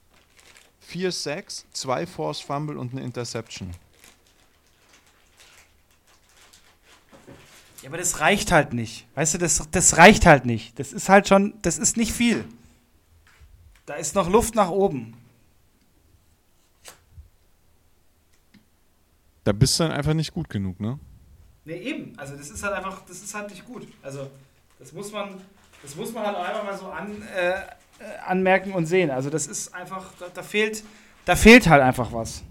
vier Sacks, zwei Force Fumble und eine Interception. Ja, aber das reicht halt nicht. Weißt du, das, das reicht halt nicht. Das ist halt schon, das ist nicht viel. Da ist noch Luft nach oben. Da bist du dann einfach nicht gut genug, ne? Ne, eben. Also das ist halt einfach, das ist halt nicht gut. Also das muss man, das muss man halt einfach mal so an, äh anmerken und sehen. Also das ist einfach, da, da, fehlt, da fehlt halt einfach was.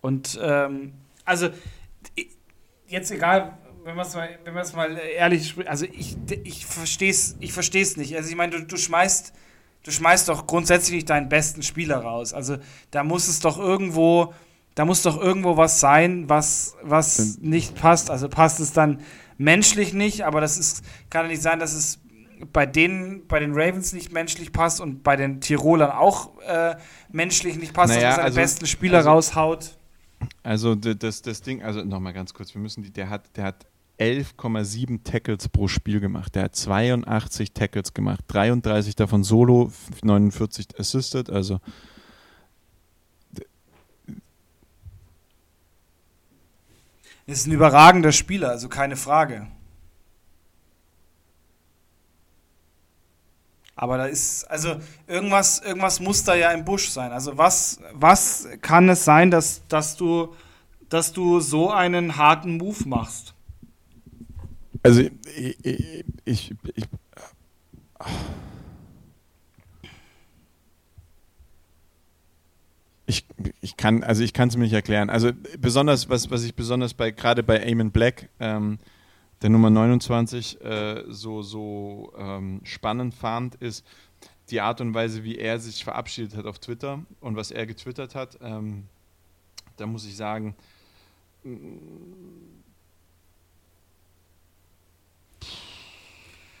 Und ähm, also jetzt egal, wenn man es mal, mal ehrlich spricht, also ich, ich verstehe es ich versteh's nicht. Also ich meine, du, du schmeißt du schmeißt doch grundsätzlich deinen besten Spieler raus. Also da muss es doch irgendwo, da muss doch irgendwo was sein, was, was nicht passt. Also passt es dann menschlich nicht, aber das ist, kann ja nicht sein, dass es bei denen, bei den Ravens nicht menschlich passt und bei den Tirolern auch äh, menschlich nicht passt, naja, dass er seinen also, besten Spieler also, raushaut. Also das, das Ding, also nochmal ganz kurz, wir müssen die, der hat, der hat 11,7 Tackles pro Spiel gemacht. Der hat 82 Tackles gemacht, 33 davon solo, 49 assisted, also ist ein überragender Spieler, also keine Frage. Aber da ist, also irgendwas, irgendwas muss da ja im Busch sein. Also was, was kann es sein, dass, dass, du, dass du so einen harten Move machst? Also ich, ich, ich, ich, ich kann, also ich kann es mir nicht erklären. Also besonders, was, was ich besonders bei, gerade bei Eamon Black, ähm, der Nummer 29, äh, so, so ähm, spannend fand, ist die Art und Weise, wie er sich verabschiedet hat auf Twitter und was er getwittert hat. Ähm, da muss ich sagen,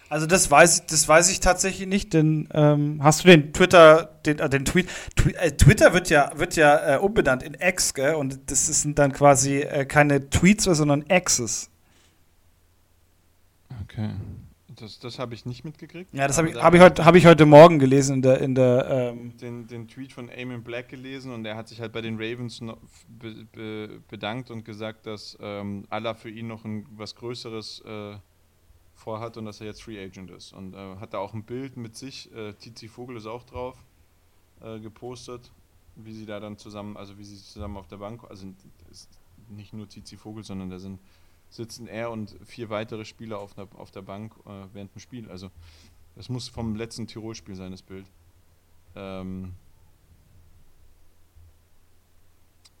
Also das weiß, das weiß ich tatsächlich nicht, denn ähm, hast du den Twitter, den, äh, den Tweet, Twi äh, Twitter wird ja, wird ja äh, umbenannt in X, gell? Und das sind dann quasi äh, keine Tweets, sondern X's. Okay. Das, das habe ich nicht mitgekriegt. Ja, das habe ich, hab ich, heute, hab ich heute Morgen gelesen in der. In der ähm den, den Tweet von Eamon Black gelesen und er hat sich halt bei den Ravens be, be, bedankt und gesagt, dass ähm, Allah für ihn noch ein, was Größeres äh, vorhat und dass er jetzt Free Agent ist. Und äh, hat da auch ein Bild mit sich, äh, Tizi Vogel ist auch drauf, äh, gepostet, wie sie da dann zusammen, also wie sie zusammen auf der Bank, also nicht nur Tizi Vogel, sondern da sind sitzen er und vier weitere Spieler auf, einer, auf der Bank äh, während dem Spiel. Also das muss vom letzten Tirol-Spiel sein, das Bild. Ähm,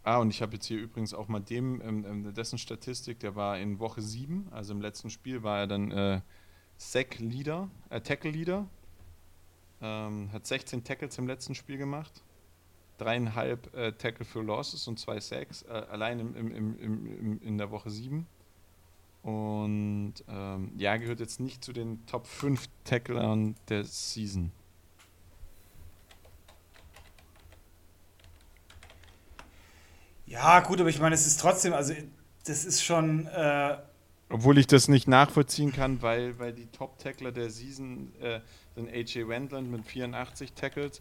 Ah, und ich habe jetzt hier übrigens auch mal dem, ähm, ähm dessen Statistik, der war in Woche 7, also im letzten Spiel war er dann äh, Sack-Leader, äh, Tackle-Leader. Ähm, hat 16 Tackles im letzten Spiel gemacht. Dreieinhalb äh, Tackle für Losses und zwei Sacks, äh, allein im, im, im, in der Woche 7. Und ähm, ja, gehört jetzt nicht zu den Top 5 Tacklern der Season. Ja, gut, aber ich meine, es ist trotzdem, also das ist schon. Äh Obwohl ich das nicht nachvollziehen kann, weil, weil die Top-Tackler der Season äh, sind AJ Wendland mit 84 Tackles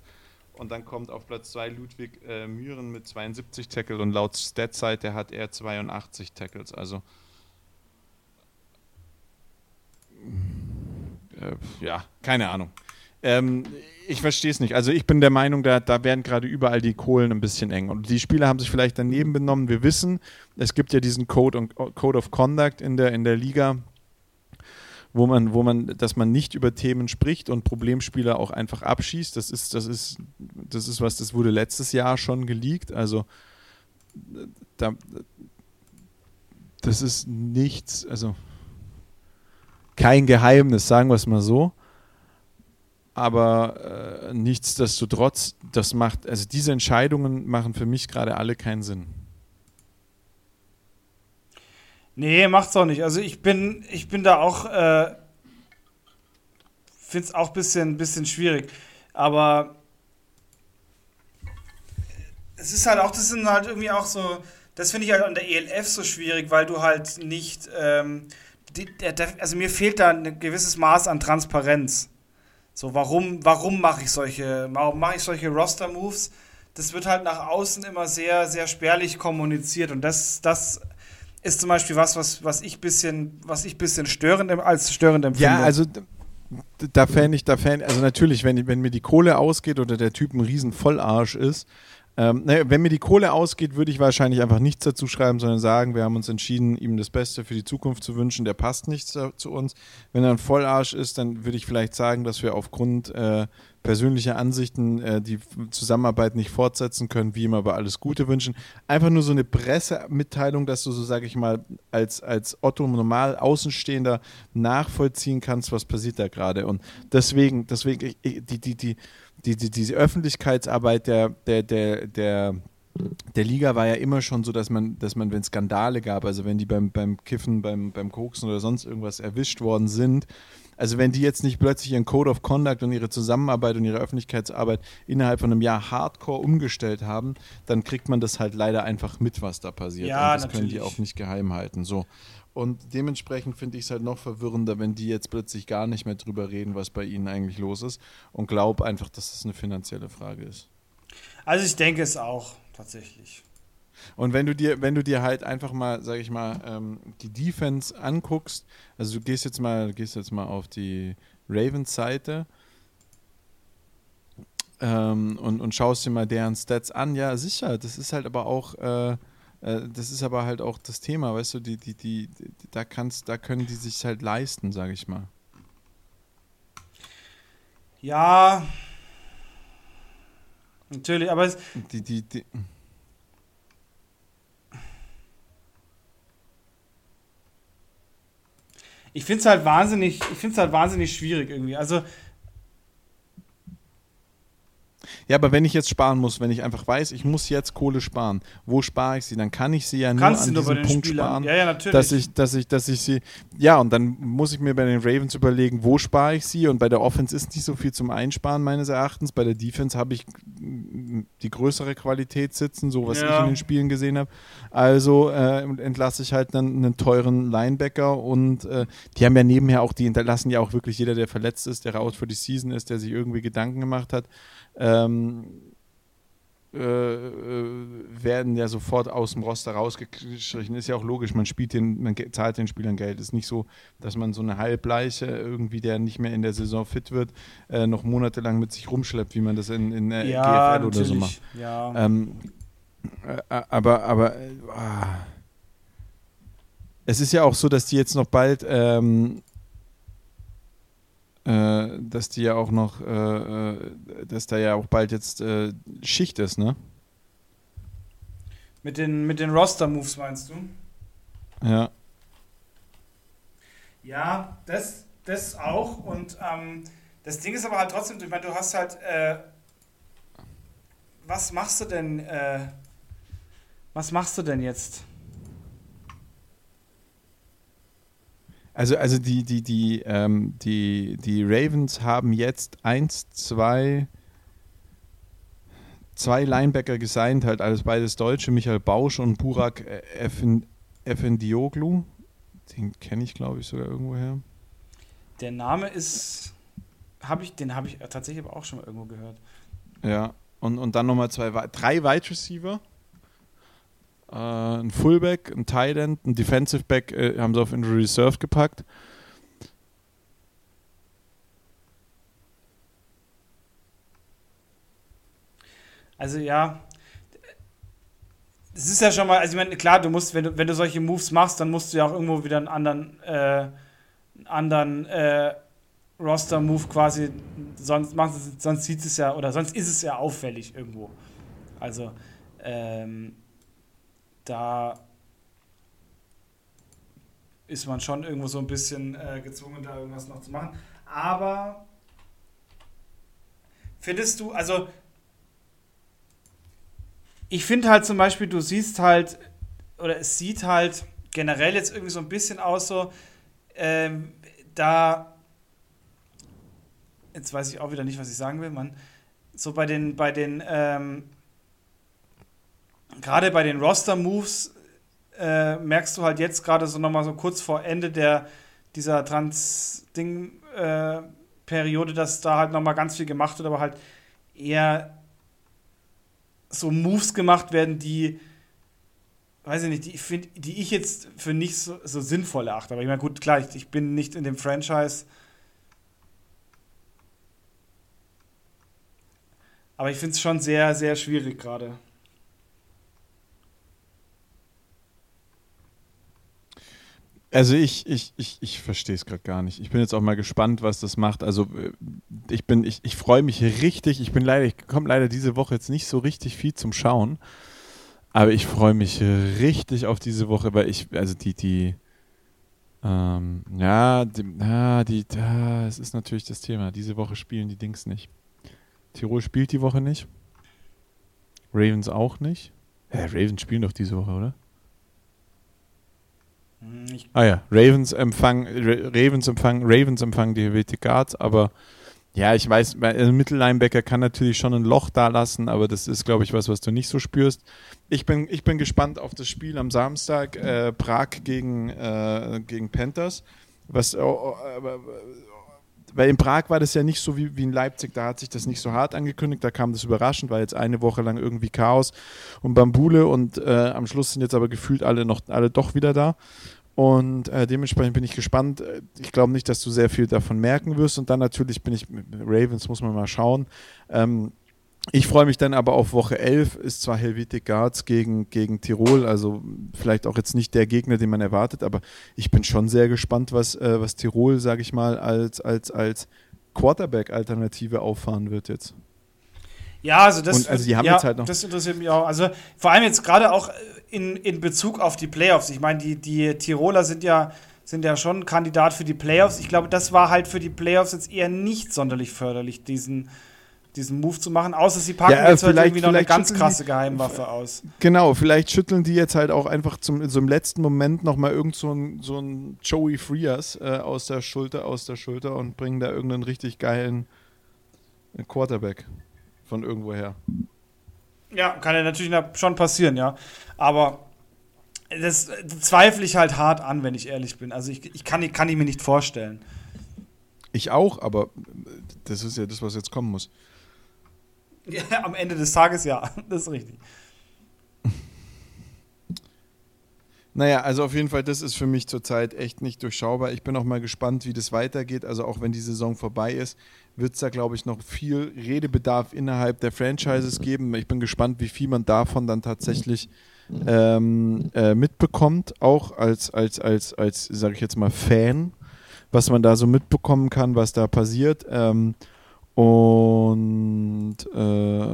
Und dann kommt auf Platz 2 Ludwig äh, Mühren mit 72 Tackles und laut Statsite hat er 82 Tackles. Also äh, ja, keine Ahnung. Ähm, ich verstehe es nicht. Also ich bin der Meinung, da, da werden gerade überall die Kohlen ein bisschen eng. Und die Spieler haben sich vielleicht daneben benommen. Wir wissen, es gibt ja diesen Code, und, Code of Conduct in der, in der Liga, wo man, wo man, dass man nicht über Themen spricht und Problemspieler auch einfach abschießt. Das ist, das ist, das ist was, das wurde letztes Jahr schon geleakt. Also da, das ist nichts, also kein Geheimnis, sagen wir es mal so. Aber äh, nichtsdestotrotz, das macht, also diese Entscheidungen machen für mich gerade alle keinen Sinn. Nee, macht's auch nicht. Also ich bin, ich bin da auch, äh, finde es auch ein bisschen, bisschen schwierig. Aber es ist halt auch, das sind halt irgendwie auch so, das finde ich halt an der ELF so schwierig, weil du halt nicht, ähm, die, der, also mir fehlt da ein gewisses Maß an Transparenz. So, warum, warum mache ich solche, warum mache ich solche Roster-Moves? Das wird halt nach außen immer sehr, sehr spärlich kommuniziert und das, das ist zum Beispiel was, was, was ich bisschen, was ich bisschen störend als störend empfinde. Ja, also da fände ich, da fände, also natürlich, wenn, wenn mir die Kohle ausgeht oder der Typ ein riesen Vollarsch ist, ähm, naja, wenn mir die Kohle ausgeht, würde ich wahrscheinlich einfach nichts dazu schreiben, sondern sagen, wir haben uns entschieden, ihm das Beste für die Zukunft zu wünschen, der passt nicht zu, uns. Wenn er ein Vollarsch ist, dann würde ich vielleicht sagen, dass wir aufgrund äh, persönlicher Ansichten äh, die Zusammenarbeit nicht fortsetzen können, wie ihm aber alles Gute wünschen. Einfach nur so eine Pressemitteilung, dass du so, sage ich mal, als, als Otto normal Außenstehender nachvollziehen kannst, was passiert da gerade. Und deswegen, deswegen, die, die, die, die, die, diese Öffentlichkeitsarbeit der, der, der, der, der Liga war ja immer schon so, dass man, dass man, wenn Skandale gab, also wenn die beim, beim Kiffen, beim, beim Koksen oder sonst irgendwas erwischt worden sind, also wenn die jetzt nicht plötzlich ihren Code of Conduct und ihre Zusammenarbeit und ihre Öffentlichkeitsarbeit innerhalb von einem Jahr hardcore umgestellt haben, dann kriegt man das halt leider einfach mit, was da passiert. Ja, und das natürlich. können die auch nicht geheim halten. So. Und dementsprechend finde ich es halt noch verwirrender, wenn die jetzt plötzlich gar nicht mehr drüber reden, was bei ihnen eigentlich los ist und glaub einfach, dass das eine finanzielle Frage ist. Also ich denke es auch, tatsächlich. Und wenn du dir, wenn du dir halt einfach mal, sag ich mal, ähm, die Defense anguckst, also du gehst jetzt mal, gehst jetzt mal auf die Ravens-Seite ähm, und, und schaust dir mal deren Stats an, ja, sicher, das ist halt aber auch äh, äh, das ist aber halt auch das Thema, weißt du, die, die, die, da kannst, da können die sich halt leisten, sage ich mal. Ja, natürlich, aber es, die, die, die ich finde es halt wahnsinnig, ich finde es halt wahnsinnig schwierig irgendwie. Also Ja, aber wenn ich jetzt sparen muss, wenn ich einfach weiß, ich muss jetzt Kohle sparen, wo spare ich sie? Dann kann ich sie ja nur Kannst an nur bei diesem Punkt Spielern. sparen, Ja, ja, natürlich. dass ich, dass ich, dass ich sie. Ja, und dann muss ich mir bei den Ravens überlegen, wo spare ich sie? Und bei der Offense ist nicht so viel zum Einsparen meines Erachtens. Bei der Defense habe ich die größere Qualität sitzen, so was Ja. ich in den Spielen gesehen habe. Also äh, entlasse ich halt dann einen teuren Linebacker und äh, die haben ja nebenher auch, die hinterlassen ja auch wirklich jeder, der verletzt ist, der out für die Season ist, der sich irgendwie Gedanken gemacht hat. Ähm, äh, äh, werden ja sofort aus dem Roster rausgestrichen. Ist ja auch logisch, man spielt den, man zahlt den Spielern Geld. Ist nicht so, dass man so eine Halbleiche irgendwie, der nicht mehr in der Saison fit wird, äh, noch monatelang mit sich rumschleppt, wie man das in, in der ja, GFL oder so macht. Ja. Ähm, äh, aber, aber äh, ah. es ist ja auch so, dass die jetzt noch bald, ähm, äh, dass die ja auch noch, äh, äh, dass da ja auch bald jetzt äh, Schicht ist, ne? mit den, mit den Roster-Moves meinst du? Ja. Ja, das, das auch. Und ähm, das Ding ist aber halt trotzdem, ich meine, du hast halt, äh, was machst du denn, äh, was machst du denn jetzt? Also, also die, die, die, ähm, die, die Ravens haben jetzt eins, zwei, zwei Linebacker gesigned, halt alles beides Deutsche, Michael Bausch und Burak äh, Efendioglu. Den kenne ich, glaube ich, sogar irgendwoher. Der Name ist, habe ich, den habe ich tatsächlich aber auch schon mal irgendwo gehört. Ja. und, und dann nochmal zwei, drei Wide Receiver. Äh, ein Fullback, ein Tight End, ein Defensive Back äh, haben sie auf Injury Reserve gepackt. Also ja, es ist ja schon mal, also ich meine, klar, du musst, wenn du, wenn du solche Moves machst, dann musst du ja auch irgendwo wieder einen anderen, äh, anderen äh, Roster-Move quasi, sonst, sonst sieht es ja, oder sonst ist es ja auffällig irgendwo. Also, ähm, da ist man schon irgendwo so ein bisschen äh, gezwungen, da irgendwas noch zu machen. Aber findest du, also ich finde halt zum Beispiel, du siehst halt, oder es sieht halt generell jetzt irgendwie so ein bisschen aus, so, ähm, da, jetzt weiß ich auch wieder nicht, was ich sagen will, man, so bei den, bei den, ähm, gerade bei den Roster-Moves äh, merkst du halt jetzt gerade so nochmal so kurz vor Ende der, dieser Trans-Ding-Periode, äh, dass da halt nochmal ganz viel gemacht wird, aber halt eher so Moves gemacht werden, die, weiß ich nicht, die, find, die ich jetzt für nicht so, so sinnvoll erachte. Aber ich meine, gut, klar, ich, ich bin nicht in dem Franchise. Aber ich finde es schon sehr, sehr schwierig gerade. Also ich, ich, ich, ich verstehe es gerade gar nicht. Ich bin jetzt auch mal gespannt, was das macht. Also äh, ich bin, ich, ich freue mich richtig. Ich bin leider, ich komme leider diese Woche jetzt nicht so richtig viel zum Schauen. Aber ich freue mich richtig auf diese Woche, weil ich, also die, die, ähm, ja, die, ja, die, ja, es ist natürlich das Thema. Diese Woche spielen die Dings nicht. Tirol spielt die Woche nicht. Ravens auch nicht. Ja, Ravens spielen doch diese Woche, oder? Ich ah ja, Ravens empfangen, Ravens empfangen, Ravens empfangen die Helvetic Guards, aber ja, ich weiß, ein Mittellinebacker kann natürlich schon ein Loch da lassen, aber das ist, glaube ich, was, was du nicht so spürst. Ich bin, ich bin gespannt auf das Spiel am Samstag, äh, Prag gegen, äh, gegen Panthers. Was, äh, weil in Prag war das ja nicht so wie, wie in Leipzig, da hat sich das nicht so hart angekündigt, da kam das überraschend, war jetzt eine Woche lang irgendwie Chaos und Bambule und äh, am Schluss sind jetzt aber gefühlt alle noch alle doch wieder da. Und äh, dementsprechend bin ich gespannt. Ich glaube nicht, dass du sehr viel davon merken wirst. Und dann natürlich bin ich, Ravens muss man mal schauen. Ähm, ich freue mich dann aber auf Woche 11, ist zwar Helvetic Guards gegen, gegen Tirol, also vielleicht auch jetzt nicht der Gegner, den man erwartet, aber ich bin schon sehr gespannt, was, äh, was Tirol, sage ich mal, als, als, als Quarterback-Alternative auffahren wird jetzt. Ja, also das, Und, also die haben ja, jetzt halt noch das interessiert mich auch. Also vor allem jetzt gerade auch in, in Bezug auf die Playoffs. Ich meine, die, die Tiroler sind ja, sind ja schon Kandidat für die Playoffs. Ich glaube, das war halt für die Playoffs jetzt eher nicht sonderlich förderlich, diesen, diesen Move zu machen, außer sie packen ja, jetzt halt irgendwie noch eine ganz krasse die, Geheimwaffe aus. Genau, vielleicht schütteln die jetzt halt auch einfach zum, so im letzten Moment nochmal irgend so ein, so ein Joey Frias äh, aus der Schulter, aus der Schulter und bringen da irgendeinen richtig geilen Quarterback von irgendwoher. Ja, kann ja natürlich schon passieren, ja. Aber das zweifle ich halt hart an, wenn ich ehrlich bin. Also ich, ich kann, kann ich mir nicht vorstellen. Ich auch, aber das ist ja das, was jetzt kommen muss. Ja, am Ende des Tages ja, das ist richtig. Naja, also auf jeden Fall, das ist für mich zurzeit echt nicht durchschaubar. Ich bin auch mal gespannt, wie das weitergeht. Also auch wenn die Saison vorbei ist, wird es da, glaube ich, noch viel Redebedarf innerhalb der Franchises geben. Ich bin gespannt, wie viel man davon dann tatsächlich ähm, äh, mitbekommt, auch als, als, als, als sage ich jetzt mal, Fan, was man da so mitbekommen kann, was da passiert. Ähm, und äh,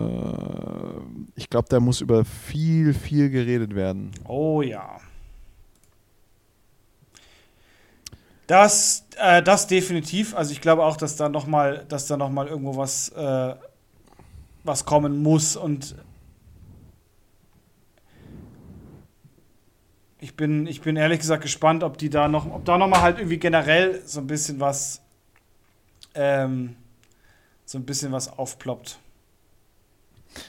ich glaube, da muss über viel, viel geredet werden. Oh ja. Das, äh, das definitiv. Also ich glaube auch, dass da noch mal, dass da noch mal irgendwo was, äh, was kommen muss und ich bin, ich bin ehrlich gesagt gespannt, ob die da noch, ob da noch mal halt irgendwie generell so ein bisschen was, ähm, so ein bisschen was aufploppt.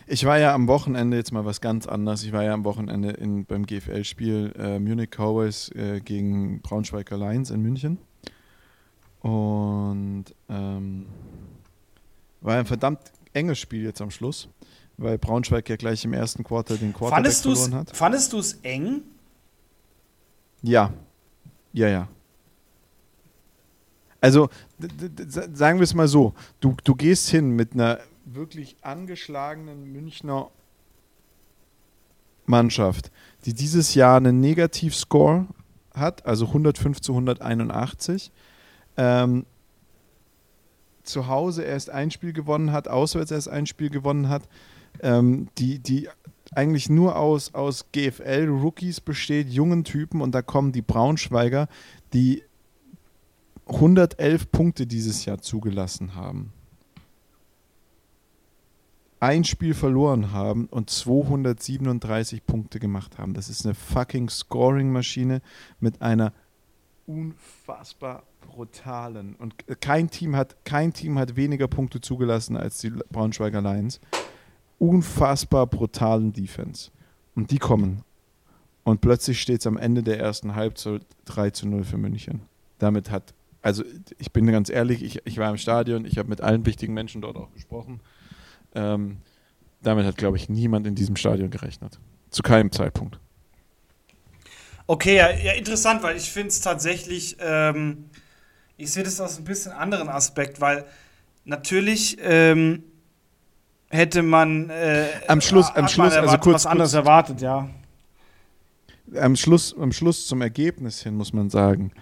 Ich war ja am Wochenende jetzt mal was ganz anderes. Ich war ja am Wochenende in, beim GFL-Spiel äh, Munich Cowboys äh, gegen Braunschweiger Lions in München. Und ähm, war ein verdammt enges Spiel jetzt am Schluss. weil Braunschweig ja gleich im ersten Quarter den Quarterback Fandest verloren hat. fandest du es eng? Ja. Ja, ja. Also, sagen wir es mal so: du, du gehst hin mit einer wirklich angeschlagenen Münchner Mannschaft, die dieses Jahr einen Negativscore hat, also 105 zu 181. Ähm, zu Hause erst ein Spiel gewonnen hat, auswärts erst ein Spiel gewonnen hat, ähm, die, die eigentlich nur aus, aus GFL-Rookies besteht, jungen Typen, und da kommen die Braunschweiger, die 111 Punkte dieses Jahr zugelassen haben. Ein Spiel verloren haben und 237 Punkte gemacht haben. Das ist eine fucking Scoring-Maschine mit einer unfassbar brutalen und kein Team hat kein Team hat weniger Punkte zugelassen als die Braunschweiger Lions. Unfassbar brutalen Defense. Und die kommen. Und plötzlich steht es am Ende der ersten Halbzeit 3 zu 0 für München. Damit hat, also ich bin ganz ehrlich, ich, ich war im Stadion, ich habe mit allen wichtigen Menschen dort auch gesprochen. Ähm, damit hat, glaube ich, niemand in diesem Stadion gerechnet. Zu keinem Zeitpunkt. Okay, ja, ja interessant, weil ich finde es tatsächlich, ähm, ich sehe das aus ein bisschen anderen Aspekt, weil natürlich ähm, hätte man äh, Am Schluss- am Schluss, also kurz- was anderes erwartet, ja. am Schluss, am Schluss zum Ergebnis hin muss man sagen,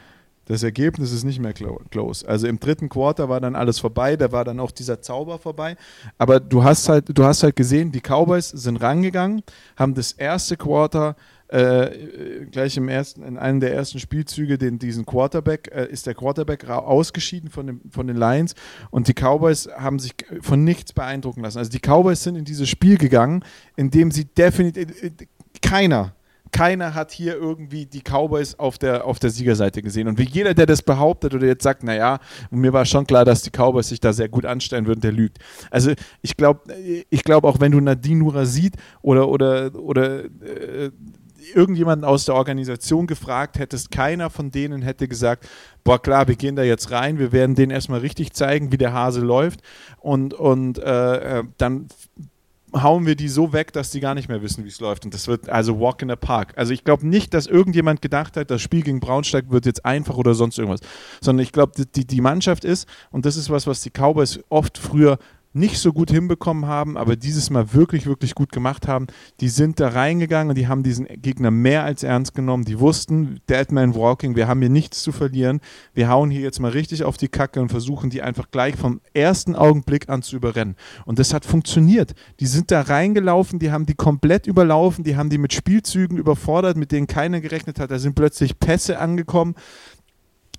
das Ergebnis ist nicht mehr clo- close. Also im dritten Quarter war dann alles vorbei, da war dann auch dieser Zauber vorbei. Aber du hast halt, du hast halt gesehen, die Cowboys sind rangegangen, haben das erste Quarter äh, gleich im ersten, in einem der ersten Spielzüge den, diesen Quarterback, äh, ist der Quarterback ausgeschieden von, dem, von den Lions und die Cowboys haben sich von nichts beeindrucken lassen. Also die Cowboys sind in dieses Spiel gegangen, in dem sie definitiv äh, keiner keiner hat hier irgendwie die Cowboys auf der, auf der Siegerseite gesehen. Und wie jeder, der das behauptet oder jetzt sagt, naja, mir war schon klar, dass die Cowboys sich da sehr gut anstellen würden, der lügt. Also ich glaube, ich glaube auch wenn du Nadine Nura sieht oder, oder, oder äh, irgendjemanden aus der Organisation gefragt hättest, keiner von denen hätte gesagt, boah klar, wir gehen da jetzt rein, wir werden denen erstmal richtig zeigen, wie der Hase läuft und, und äh, äh, dann hauen wir die so weg, dass die gar nicht mehr wissen, wie es läuft. Und das wird also Walk in the Park. Also ich glaube nicht, dass irgendjemand gedacht hat, das Spiel gegen Braunschweig wird jetzt einfach oder sonst irgendwas. Sondern ich glaube, die, die Mannschaft ist, und das ist was, was die Cowboys oft früher nicht so gut hinbekommen haben, aber dieses Mal wirklich, wirklich gut gemacht haben. Die sind da reingegangen und die haben diesen Gegner mehr als ernst genommen. Die wussten, Deadman Walking, wir haben hier nichts zu verlieren. Wir hauen hier jetzt mal richtig auf die Kacke und versuchen die einfach gleich vom ersten Augenblick an zu überrennen. Und das hat funktioniert. Die sind da reingelaufen, die haben die komplett überlaufen, die haben die mit Spielzügen überfordert, mit denen keiner gerechnet hat. Da sind plötzlich Pässe angekommen.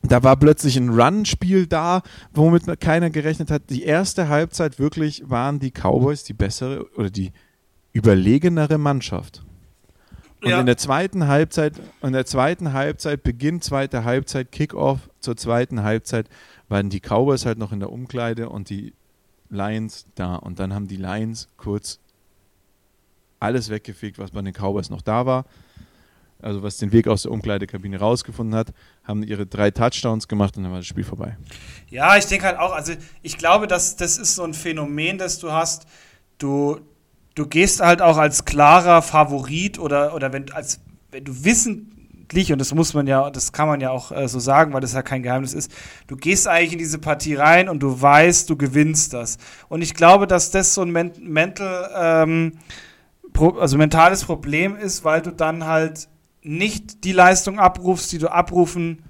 Da war plötzlich ein Run-Spiel da, womit keiner gerechnet hat. Die erste Halbzeit wirklich waren die Cowboys die bessere oder die überlegenere Mannschaft. Und Ja. in der zweiten Halbzeit, in der zweiten Halbzeit, Beginn zweiter Halbzeit, Kickoff zur zweiten Halbzeit, waren die Cowboys halt noch in der Umkleide und die Lions da. Und dann haben die Lions kurz alles weggefegt, was bei den Cowboys noch da war. Also was den Weg aus der Umkleidekabine rausgefunden hat, haben ihre drei Touchdowns gemacht und dann war das Spiel vorbei. Ja, ich denke halt auch, also ich glaube, dass das ist so ein Phänomen, das du hast. Du, du gehst halt auch als klarer Favorit oder, oder wenn, als, wenn du wissentlich, und das muss man ja, das kann man ja auch äh, so sagen, weil das ja kein Geheimnis ist, du gehst eigentlich in diese Partie rein und du weißt, du gewinnst das. Und ich glaube, dass das so ein men mental, ähm, also mentales Problem ist, weil du dann halt nicht die Leistung abrufst, die du abrufen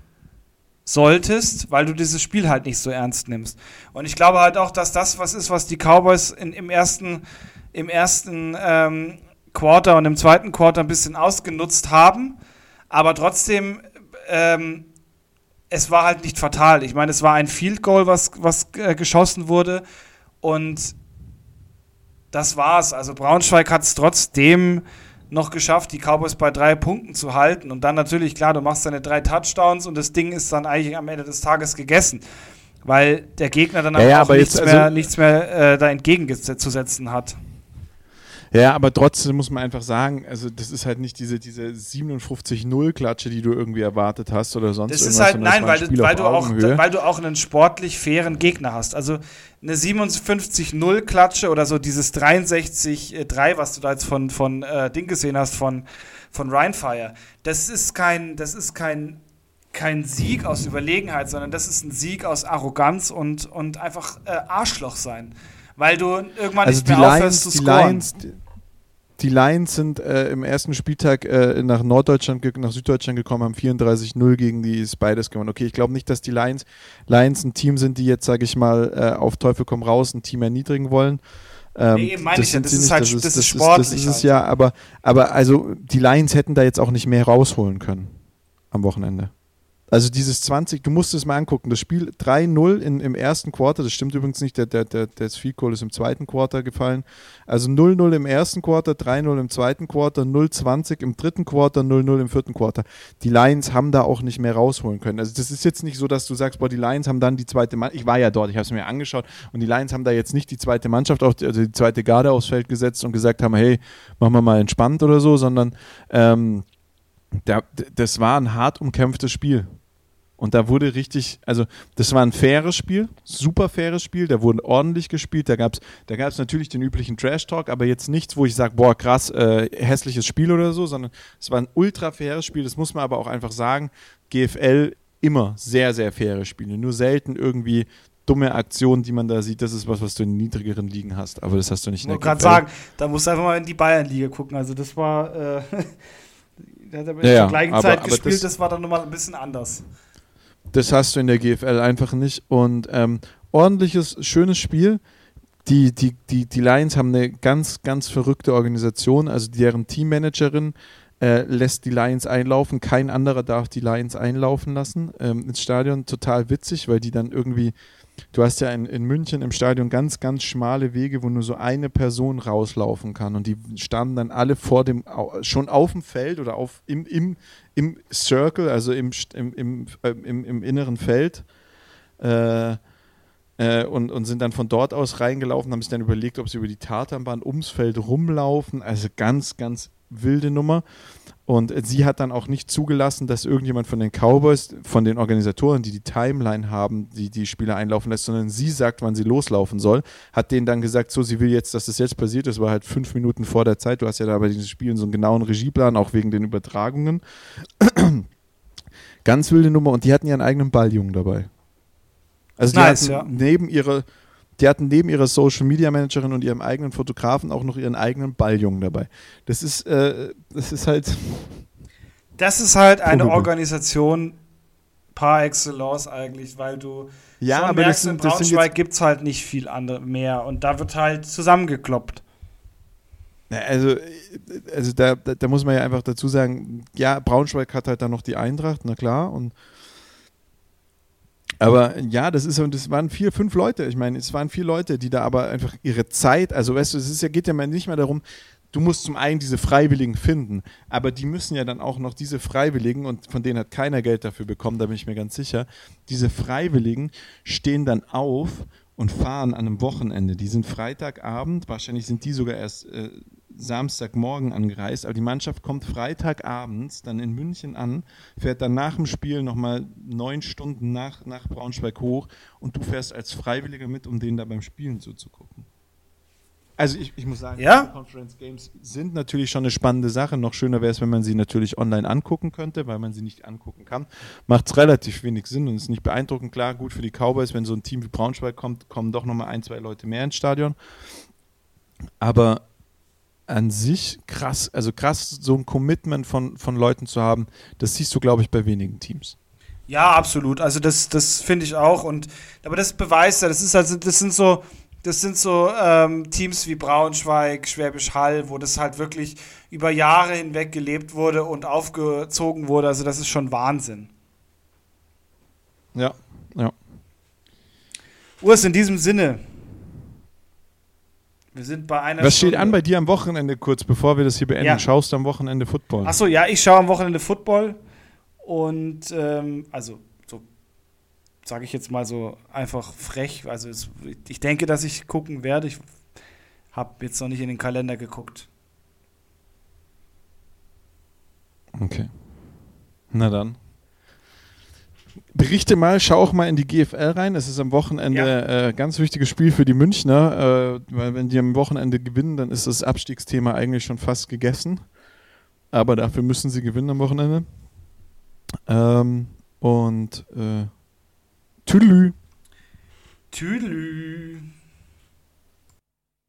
solltest, weil du dieses Spiel halt nicht so ernst nimmst. Und ich glaube halt auch, dass das was ist, was die Cowboys in, im ersten, im ersten ähm, Quarter und im zweiten Quarter ein bisschen ausgenutzt haben, aber trotzdem ähm, es war halt nicht fatal. Ich meine, es war ein Field Goal, was, was äh, geschossen wurde und das war's. Also Braunschweig hat es trotzdem noch geschafft, die Cowboys bei drei Punkten zu halten. Und dann natürlich, klar, du machst deine drei Touchdowns und das Ding ist dann eigentlich am Ende des Tages gegessen. Weil der Gegner dann Ja, ja, auch aber nichts, jetzt, mehr, also- nichts mehr äh, da entgegenzusetzen hat. Ja, aber trotzdem muss man einfach sagen, also das ist halt nicht diese, diese 57-0-Klatsche, die du irgendwie erwartet hast oder sonst das irgendwas. Ist halt, nein, weil du, weil, du auch, weil du auch einen sportlich fairen Gegner hast. Also eine 57-0-Klatsche oder so dieses 63-3, was du da jetzt von, von äh, Ding gesehen hast, von, von Rheinfire, das ist kein, das ist kein kein Sieg aus Überlegenheit, sondern das ist ein Sieg aus Arroganz und, und einfach äh, Arschloch sein weil du irgendwann also nicht mehr Lions, aufhörst zu scoren. Lions, die Lions sind äh, im ersten Spieltag äh, nach Norddeutschland, nach Süddeutschland gekommen, haben 34-0 gegen die Spiders gewonnen. Okay, ich glaube nicht, dass die Lions, Lions ein Team sind, die jetzt, sage ich mal, äh, auf Teufel komm raus ein Team erniedrigen wollen. Ähm, nee, meine ich ja, das ist nicht, halt das ist, das ist sportlich. Das ist, das ist halt. ja, aber, aber also die Lions hätten da jetzt auch nicht mehr rausholen können am Wochenende. Also dieses 20, du musst es mal angucken, das Spiel 3-0 im ersten Quarter, das stimmt übrigens nicht, der, der, der, der Field Goal ist im zweiten Quarter gefallen. Also 0-0 im ersten Quarter, 3-0 im zweiten Quarter, 0-20 im dritten Quarter, 0-0 im vierten Quarter. Die Lions haben da auch nicht mehr rausholen können. Also das ist jetzt nicht so, dass du sagst, boah, die Lions haben dann die zweite Mannschaft, ich war ja dort, ich habe es mir angeschaut und die Lions haben da jetzt nicht die zweite Mannschaft, auf also die zweite Garde aufs Feld gesetzt und gesagt haben, hey, machen wir mal entspannt oder so, sondern ähm, da, das war ein hart umkämpftes Spiel. Und da wurde richtig, also das war ein faires Spiel, super faires Spiel, da wurde ordentlich gespielt, da gab es da gab's natürlich den üblichen Trash-Talk, aber jetzt nichts, wo ich sage, boah, krass, äh, hässliches Spiel oder so, sondern es war ein ultra faires Spiel, das muss man aber auch einfach sagen, GFL immer sehr, sehr faire Spiele, nur selten irgendwie dumme Aktionen, die man da sieht, das ist was, was du in niedrigeren Ligen hast, aber das hast du nicht in der Ich gerade sagen, da musst du einfach mal in die Bayern-Liga gucken, also das war, äh, der hat aber in ja, der gleichen Zeit aber gespielt, das, das war dann nochmal ein bisschen anders. Das hast du in der GFL einfach nicht. Und ähm, ordentliches, schönes Spiel. Die, die, die, die Lions haben eine ganz, ganz verrückte Organisation. Also deren Teammanagerin äh, lässt die Lions einlaufen. Kein anderer darf die Lions einlaufen lassen ähm, ins Stadion. Total witzig, weil die dann irgendwie du hast ja in, in München im Stadion ganz, ganz schmale Wege, wo nur so eine Person rauslaufen kann. Und die standen dann alle vor dem, schon auf dem Feld oder auf, im, im, im Circle, also im, im, im, äh, im, im inneren Feld. Äh, äh, und, und sind dann von dort aus reingelaufen, haben sich dann überlegt, ob sie über die Tatanbahn ums Feld rumlaufen. Also ganz, ganz wilde Nummer. Und sie hat dann auch nicht zugelassen, dass irgendjemand von den Cowboys, von den Organisatoren, die die Timeline haben, die die Spieler einlaufen lässt, sondern sie sagt, wann sie loslaufen soll, hat denen dann gesagt, so, sie will jetzt, dass das jetzt passiert. Das war halt fünf Minuten vor der Zeit. Du hast ja da bei diesen Spielen so einen genauen Regieplan, auch wegen den Übertragungen. Ganz wilde Nummer. Und die hatten ihren eigenen Balljungen dabei. Also die nice, hatten ja. neben ihrer die hatten neben ihrer Social Media Managerin und ihrem eigenen Fotografen auch noch ihren eigenen Balljungen dabei. Das ist, äh, das ist halt. Das ist halt eine Organisation par excellence eigentlich, weil du ja, schon aber merkst, sind, in Braunschweig gibt es halt nicht viel andere mehr und da wird halt zusammengekloppt. Also, also da, da, da, muss man ja einfach dazu sagen, ja, Braunschweig hat halt dann noch die Eintracht, na klar, und aber ja, das ist das waren vier, fünf Leute. Ich meine, es waren vier Leute, die da aber einfach ihre Zeit, also weißt du, es ist ja, geht ja nicht mehr darum, du musst zum einen diese Freiwilligen finden, aber die müssen ja dann auch noch diese Freiwilligen, und von denen hat keiner Geld dafür bekommen, da bin ich mir ganz sicher, diese Freiwilligen stehen dann auf und fahren an einem Wochenende. Die sind Freitagabend, wahrscheinlich sind die sogar erst äh, Samstagmorgen angereist, aber die Mannschaft kommt Freitagabends dann in München an, fährt dann nach dem Spiel nochmal neun Stunden nach, nach Braunschweig hoch und du fährst als Freiwilliger mit, um denen da beim Spielen zuzugucken. Also ich, ich muss sagen, ja? Conference Games sind natürlich schon eine spannende Sache. Noch schöner wäre es, wenn man sie natürlich online angucken könnte, weil man sie nicht angucken kann. Macht es relativ wenig Sinn und ist nicht beeindruckend. Klar, gut für die Cowboys, wenn so ein Team wie Braunschweig kommt, kommen doch nochmal ein, zwei Leute mehr ins Stadion. Aber an sich krass, also krass, so ein Commitment von, von Leuten zu haben, das siehst du, glaube ich, bei wenigen Teams. Ja, absolut. Also das, das finde ich auch. Und aber das beweist ja, das ist also, das sind so, das sind so ähm, Teams wie Braunschweig, Schwäbisch Hall, wo das halt wirklich über Jahre hinweg gelebt wurde und aufgezogen wurde. Also das ist schon Wahnsinn. Ja, ja. Urs, in diesem Sinne, wir sind bei einer. Was Stunde. steht an bei dir am Wochenende kurz, bevor wir das hier beenden? Ja. Schaust du am Wochenende Football? Achso, ja, ich schaue am Wochenende Football. Und ähm, also, so sage ich jetzt mal so einfach frech. Also, es, ich denke, dass ich gucken werde. Ich, Hab jetzt noch nicht in den Kalender geguckt. Okay. Na dann. Berichte mal, schau auch mal in die GFL rein. Es ist am Wochenende Ja. äh, ganz wichtiges Spiel für die Münchner, äh, weil wenn die am Wochenende gewinnen, dann ist das Abstiegsthema eigentlich schon fast gegessen. Aber dafür müssen sie gewinnen am Wochenende. Ähm, und äh, Tüdelü. Tüdelü.